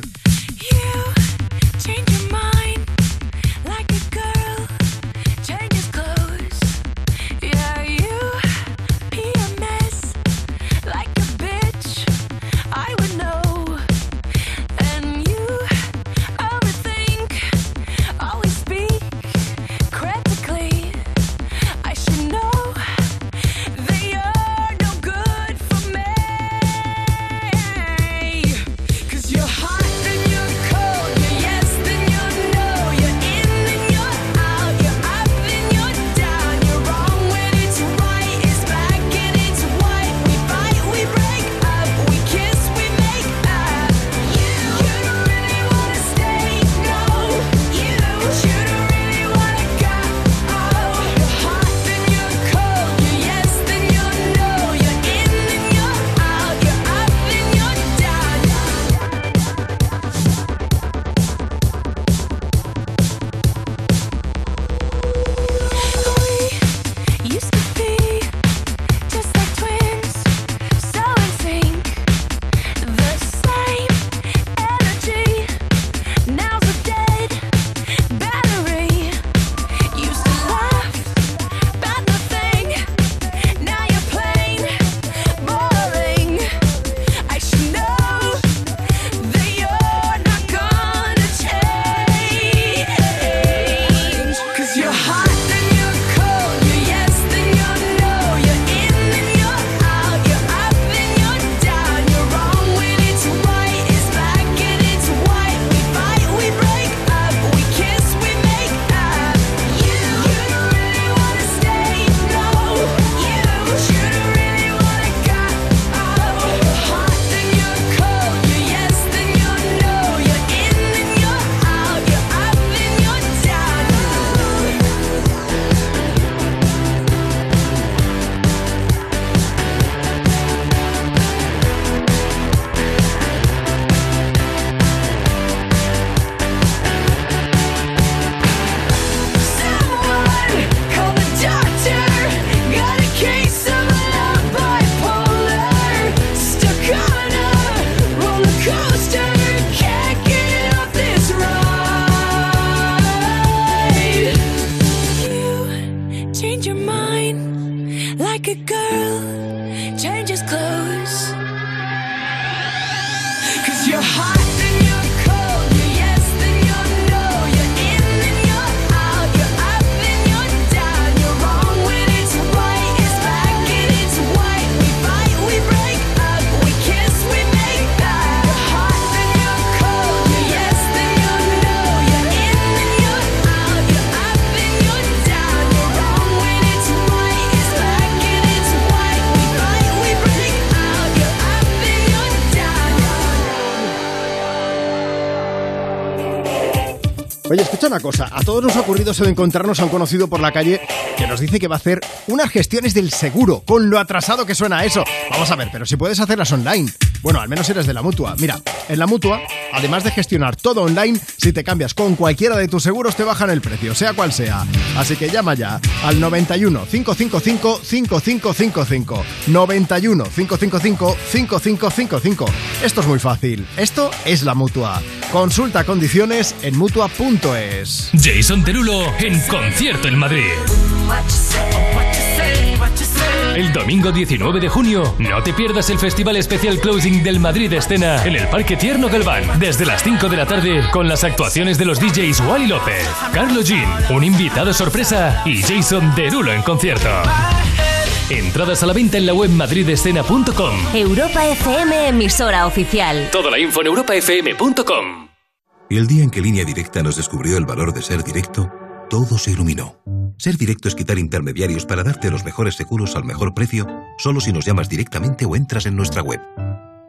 Cosa. A todos nos ha ocurrido eso de encontrarnos a un conocido por la calle que nos dice que va a hacer unas gestiones del seguro, con lo atrasado que suena eso. Vamos a ver, pero si puedes hacerlas online. Bueno, al menos eres de la mutua. Mira, en la mutua, además de gestionar todo online, si te cambias con cualquiera de tus seguros, te bajan el precio, sea cual sea. Así que llama ya al 91 555 5555. 91 555 5555. Esto es muy fácil. Esto es la mutua. Consulta condiciones en mutua.es. Jason Derulo en concierto en Madrid. El domingo 19 de junio, no te pierdas el Festival Especial Closing del Madrid Escena en el Parque Tierno Galván, desde las 5 de la tarde, con las actuaciones de los DJs Wally López, Carlos Jean, un invitado sorpresa y Jason Derulo en concierto. Entradas a la venta en la web madridescena.com. Europa FM, emisora oficial. Toda la info en europafm.com. El día en que Línea Directa nos descubrió el valor de ser directo, todo se iluminó. Ser directo es quitar intermediarios para darte los mejores seguros al mejor precio, solo si nos llamas directamente o entras en nuestra web.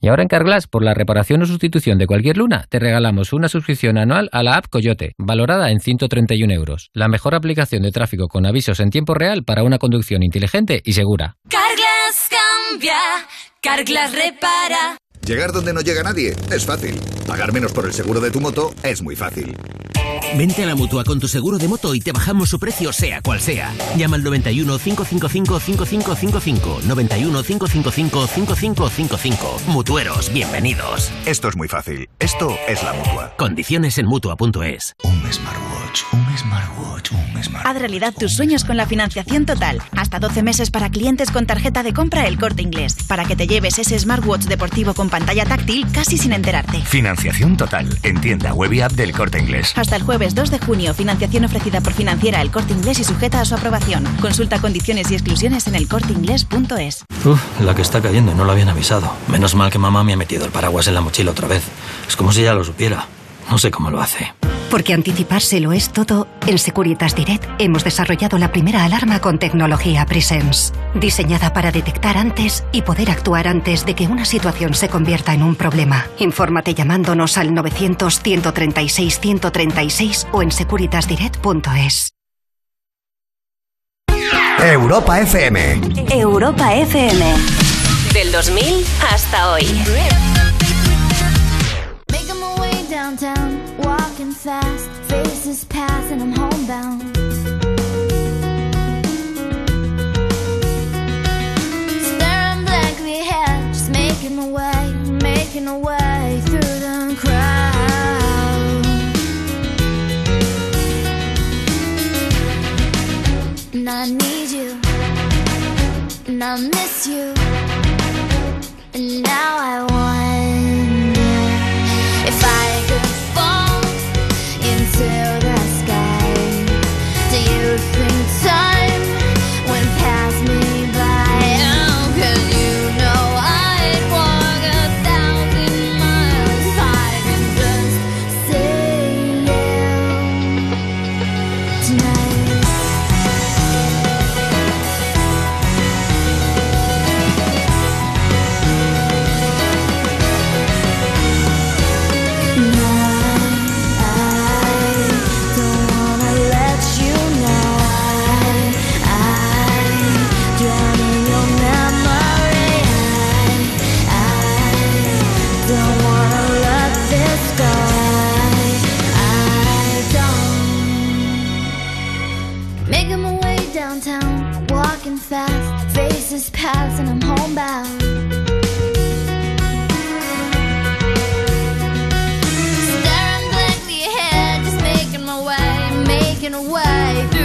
Y ahora en Carglass, por la reparación o sustitución de cualquier luna, te regalamos una suscripción anual a la app Coyote, valorada en 131 euros. La mejor aplicación de tráfico con avisos en tiempo real para una conducción inteligente y segura. Carglass cambia, Carglass repara. Llegar donde no llega nadie es fácil. Pagar menos por el seguro de tu moto es muy fácil. Vente a la mutua con tu seguro de moto y te bajamos su precio, sea cual sea. Llama al 91 555 5555. 91 555 5555. Mutueros, bienvenidos. Esto es muy fácil. Esto es la mutua. Condiciones en mutua.es. Un smartwatch, un smartwatch, un smartwatch. Haz realidad tus sueños con la financiación total. Hasta 12 meses para clientes con tarjeta de compra El Corte Inglés. Para que te lleves ese smartwatch deportivo con pantalla táctil casi sin enterarte. Financiación total. En tienda web y app del Corte Inglés. Hasta el jueves 2 de junio, financiación ofrecida por financiera El Corte Inglés y sujeta a su aprobación. Consulta condiciones y exclusiones en elcorteinglés.es. Uf, la que está cayendo, no lo habían avisado. Menos mal que mamá me ha metido el paraguas en la mochila otra vez. Es como si ya lo supiera. No sé cómo lo hace. Porque anticiparse lo es todo, en Securitas Direct hemos desarrollado la primera alarma con tecnología Presence, diseñada para detectar antes y poder actuar antes de que una situación se convierta en un problema. Infórmate llamándonos al 900 136 136 o en securitasdirect.es. Europa FM. Europa FM. Del 2000 hasta hoy. Making walking fast, faces pass and I'm homebound. Staring blankly ahead, just making my way, making my way through the crowd. And I need you, and I miss you, and now I wonder pass, and I'm homebound. Staring blankly ahead, just making my way, making a way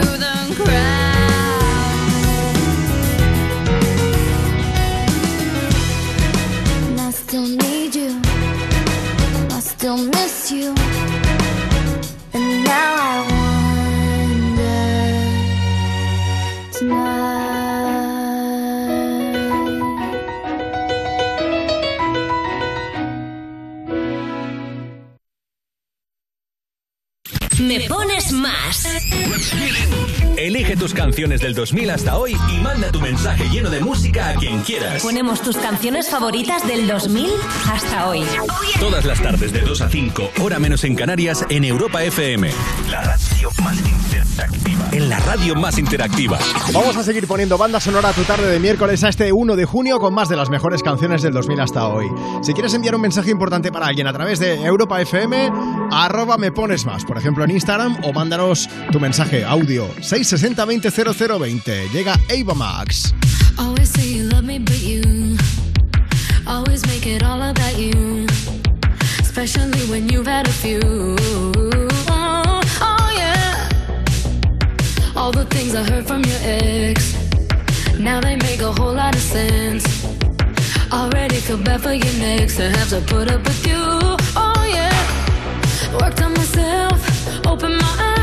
Elige tus canciones del 2000 hasta hoy y manda tu mensaje lleno de música a quien quieras. Ponemos tus canciones favoritas del 2000 hasta hoy. Todas las tardes de 2 a 5, hora menos en Canarias, en Europa FM. La radio más interactiva. En la radio más interactiva. Vamos a seguir poniendo banda sonora a tu tarde de miércoles a este 1 de junio con más de las mejores canciones del 2000 hasta hoy. Si quieres enviar un mensaje importante para alguien a través de Europa FM, arroba me pones más, por ejemplo en Instagram, o mándanos tu mensaje audio 660 20 0020. Llega Ava Max. Always say you love me, but you always make it all about you. Especially when you've had a few. All the things I heard from your ex, now they make a whole lot of sense. Already feel bad for your next to have to put up with you. Oh yeah, worked on myself, opened my eyes.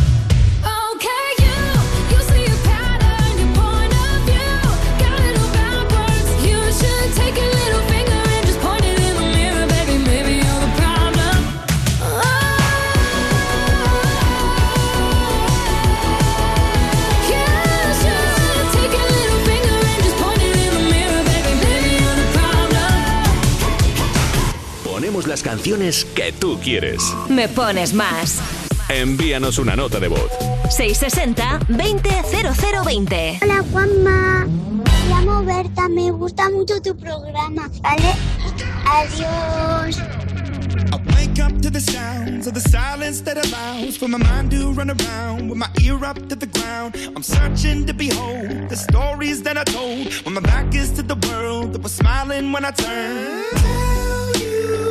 las canciones que tú quieres. Me pones más. Envíanos una nota de voz. 660-200020. Hola Juanma. Me llamo Berta, me gusta mucho tu programa. ¿Vale? Adiós. Wake up to the sounds of the silence that allows for my mind to run around with my ear up to the ground. I'm searching to behold the stories that I told when my back is to the world that was smiling when I turned. Tell you.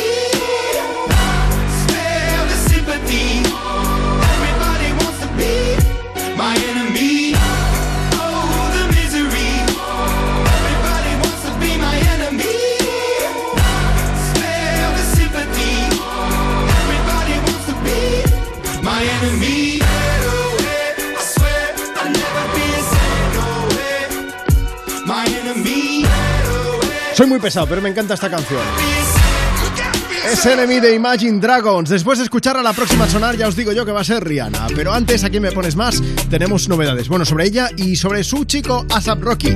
Muy pesado, pero me encanta esta canción. Es Enemy de Imagine Dragons. Después de escuchar a la próxima sonar, ya os digo yo que va a ser Rihanna. Pero antes, aquí me pones más, tenemos novedades. Bueno, sobre ella y sobre su chico ASAP Rocky,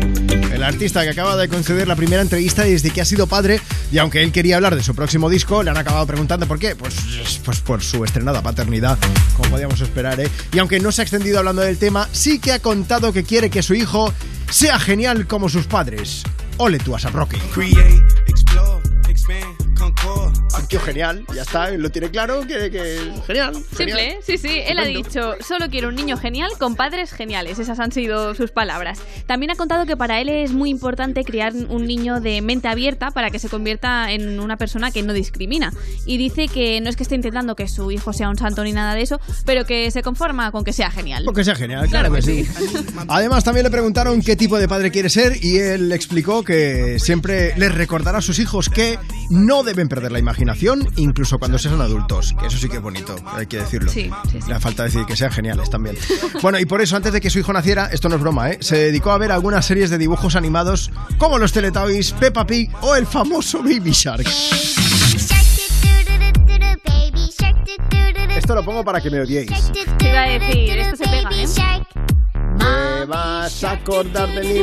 el artista que acaba de conceder la primera entrevista desde que ha sido padre. Y aunque él quería hablar de su próximo disco, le han acabado preguntando por qué. Pues, pues por su estrenada paternidad, como podíamos esperar, ¿eh? Y aunque no se ha extendido hablando del tema, sí que ha contado que quiere que su hijo sea genial como sus padres. Ole tú, ASAP Rocky. Explore, tío genial, ya está, lo tiene claro, quiere que genial. genial. Simple, ¿eh? sí, sí. Él ha Estupendo. dicho, solo quiero un niño genial con padres geniales. Esas han sido sus palabras. También ha contado que para él es muy importante criar un niño de mente abierta para que se convierta en una persona que no discrimina. Y dice que no es que esté intentando que su hijo sea un santo ni nada de eso, pero que se conforma con que sea genial. Porque sea genial, claro, que sí. Además, también le preguntaron qué tipo de padre quiere ser y él explicó que siempre les recordará a sus hijos que no deben perder la imaginación, incluso cuando sean adultos. Que eso sí que es bonito, hay que decirlo. Sí, sí, sí. Le falta decir que sean geniales también. Bueno, y por eso, antes de que su hijo naciera, esto no es broma, ¿eh? se dedicó a ver algunas series de dibujos animados como los Teletubbies, Peppa Pig o el famoso Baby Shark. Esto lo pongo para que me odiéis. Te iba a decir, esto se pega, ¿eh? Te vas a acordar de mí.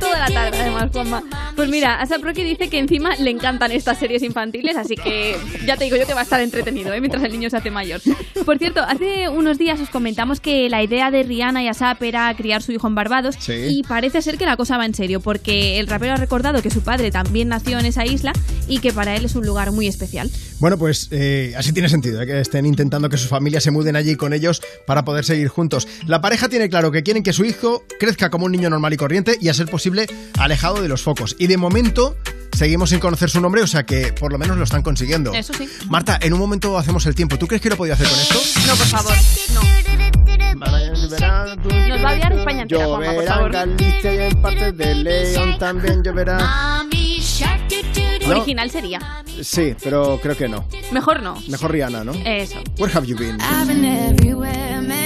Toda la tarde, además, Juanma. Pues mira, ASAP Rocky dice que encima le encantan estas series infantiles, así que ya te digo yo que va a estar entretenido, ¿eh? mientras el niño se hace mayor. Por cierto, hace unos días os comentamos que la idea de Rihanna y ASAP era criar su hijo en Barbados, Sí. y parece ser que la cosa va en serio, porque el rapero ha recordado que su padre también nació en esa isla y que para él es un lugar muy especial. Bueno, pues eh, así tiene sentido, ¿eh? que estén intentando que sus familias se muden allí con ellos para poder seguir juntos. La pareja tiene claro que quieren que su hijo crezca como un niño normal y corriente y a ser posible alejado de los focos. Y de momento seguimos sin conocer su nombre, o sea que por lo menos lo están consiguiendo. Eso sí. Marta, en un momento hacemos el tiempo. ¿Tú crees que lo podía hacer con esto? No, por favor, no. Nos va a odiar España entera, Juanma, por Lloverá en favor. Galicia y en partes de León también lloverá. No. Original sería. Sí, pero creo que no. Mejor no. Mejor Rihanna, ¿no? Eso. Where have you been? I've been everywhere, man,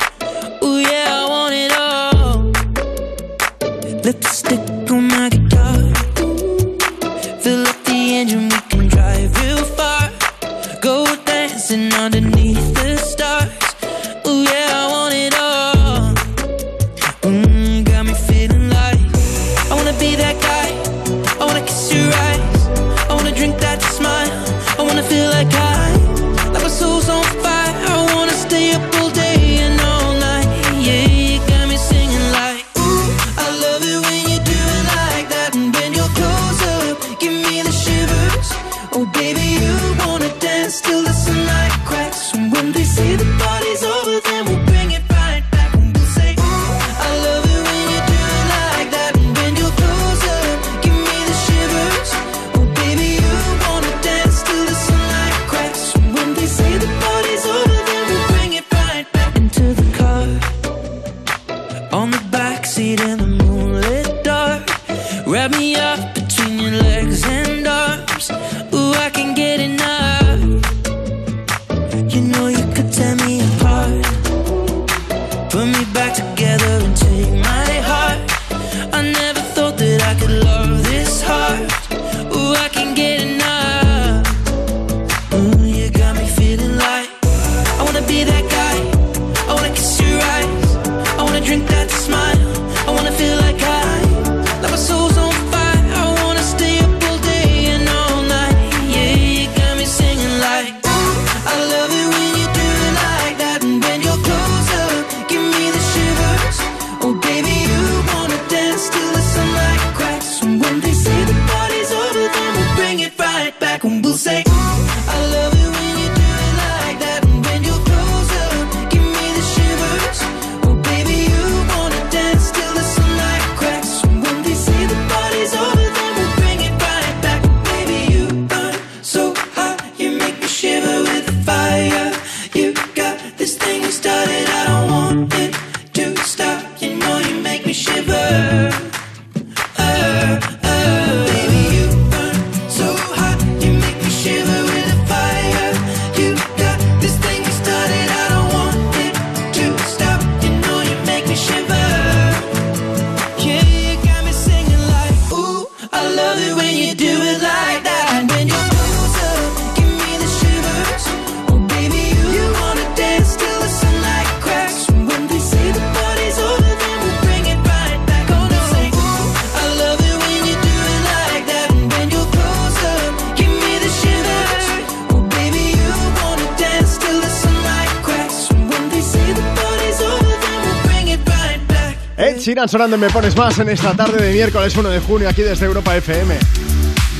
Sheeran sonando Me Pones Más en esta tarde de miércoles 1 de junio aquí desde Europa FM.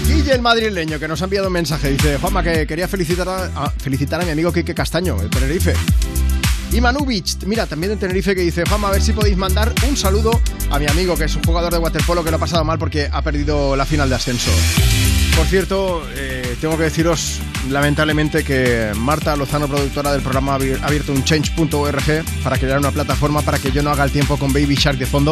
Guille el madrileño que nos ha enviado un mensaje. Dice, Juanma, que quería felicitar a, a- felicitar a mi amigo Quique Castaño, de Tenerife. Y Manubich, mira, también de Tenerife, que dice, Juanma, a ver si podéis mandar un saludo a mi amigo, que es un jugador de waterpolo que lo ha pasado mal porque ha perdido la final de ascenso. Por cierto, eh, tengo que deciros lamentablemente que Marta Lozano, productora del programa, ha abier- ha abierto un change.org para crear una plataforma para que yo no haga el tiempo con Baby Shark de fondo.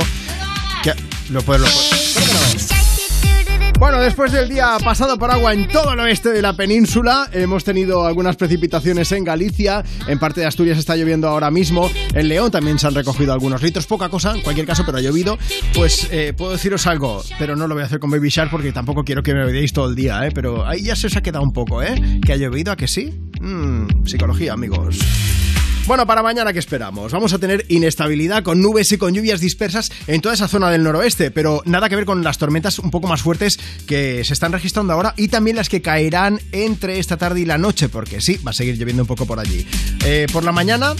Bueno, después del día pasado por agua en todo el oeste de la península, hemos tenido algunas precipitaciones en Galicia, en parte de Asturias está lloviendo ahora mismo, en León también se han recogido algunos litros, poca cosa, en cualquier caso, pero ha llovido. Pues eh, puedo deciros algo, pero no lo voy a hacer con Baby Shark porque tampoco quiero que me veáis todo el día, ¿eh? Pero ahí ya se os ha quedado un poco, ¿eh? ¿Que ha llovido? ¿A que sí? Mm, psicología, amigos. Bueno, para mañana, ¿qué esperamos? Vamos a tener inestabilidad con nubes y con lluvias dispersas en toda esa zona del noroeste, pero nada que ver con las tormentas un poco más fuertes que se están registrando ahora y también las que caerán entre esta tarde y la noche, porque sí, va a seguir lloviendo un poco por allí. Eh, por la mañana,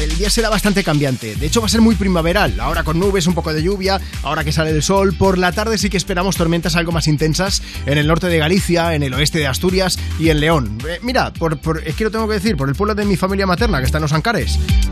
el día será bastante cambiante. De hecho, va a ser muy primaveral. Ahora con nubes, un poco de lluvia, ahora que sale el sol. Por la tarde sí que esperamos tormentas algo más intensas en el norte de Galicia, en el oeste de Asturias y en León. Eh, mira, por, es que lo tengo que decir, por el pueblo de mi familia materna, que está en los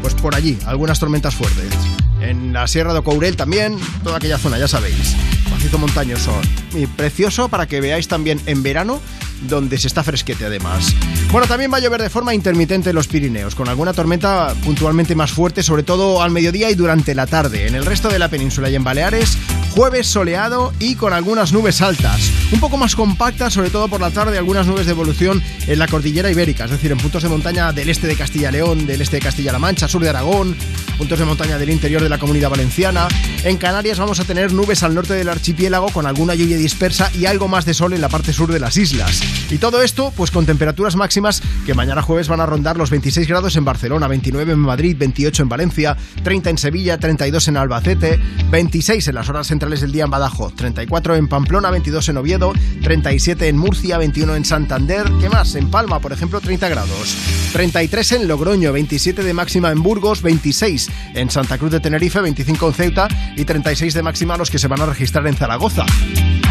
Pues por allí, algunas tormentas fuertes. en la Sierra de Courel también, toda aquella zona, ya sabéis. Macizo montañoso y precioso para que veáis también en verano donde se está fresquete además. Bueno, también va a llover de forma intermitente en los Pirineos, con alguna tormenta puntualmente más fuerte, sobre todo al mediodía y durante la tarde. En el resto de la península y en Baleares, jueves soleado y con algunas nubes altas. Un poco más compactas, sobre todo por la tarde, algunas nubes de evolución en la cordillera ibérica, es decir, en puntos de montaña del este de Castilla-León, del este de Castilla-La Mancha, sur de Aragón, puntos de montaña del interior de la comunidad valenciana. En Canarias vamos a tener nubes al norte del archipiélago con alguna lluvia dispersa y algo más de sol en la parte sur de las islas. Y todo esto, pues con temperaturas máximas que mañana jueves van a rondar los 26 grados en Barcelona, 29 en Madrid, 28 en Valencia, 30 en Sevilla, 32 en Albacete, 26 en las horas centrales del día en Badajoz, 34 en Pamplona, 22 en Oviedo, 37 en Murcia, 21 en Santander, ¿qué más? En Palma, por ejemplo, 30 grados, 33 en Logroño, 27 de máxima en Burgos, 26 en Santa Cruz de Tenerife, 25 en Ceuta y 36 de máxima los que se van a registrar en Zaragoza.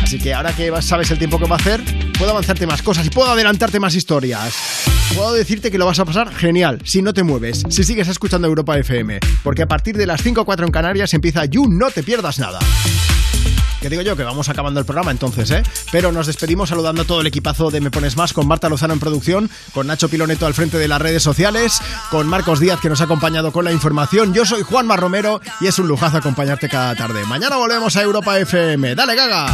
Así que ahora que sabes el tiempo que va a hacer, puedo avanzarte más cosas y puedo adelantarte más historias. Puedo decirte que lo vas a pasar genial si no te mueves, si sigues escuchando Europa FM, porque a partir de las 5 o 4 en Canarias empieza You No Te Pierdas Nada. Que digo yo que vamos acabando el programa entonces, ¿eh? Pero nos despedimos saludando a todo el equipazo de Me Pones Más, con Marta Lozano en producción, con Nacho Piloneto al frente de las redes sociales, con Marcos Díaz que nos ha acompañado con la información. Yo soy Juanma Romero y es un lujazo acompañarte cada tarde. Mañana volvemos a Europa FM. ¡Dale, gaga!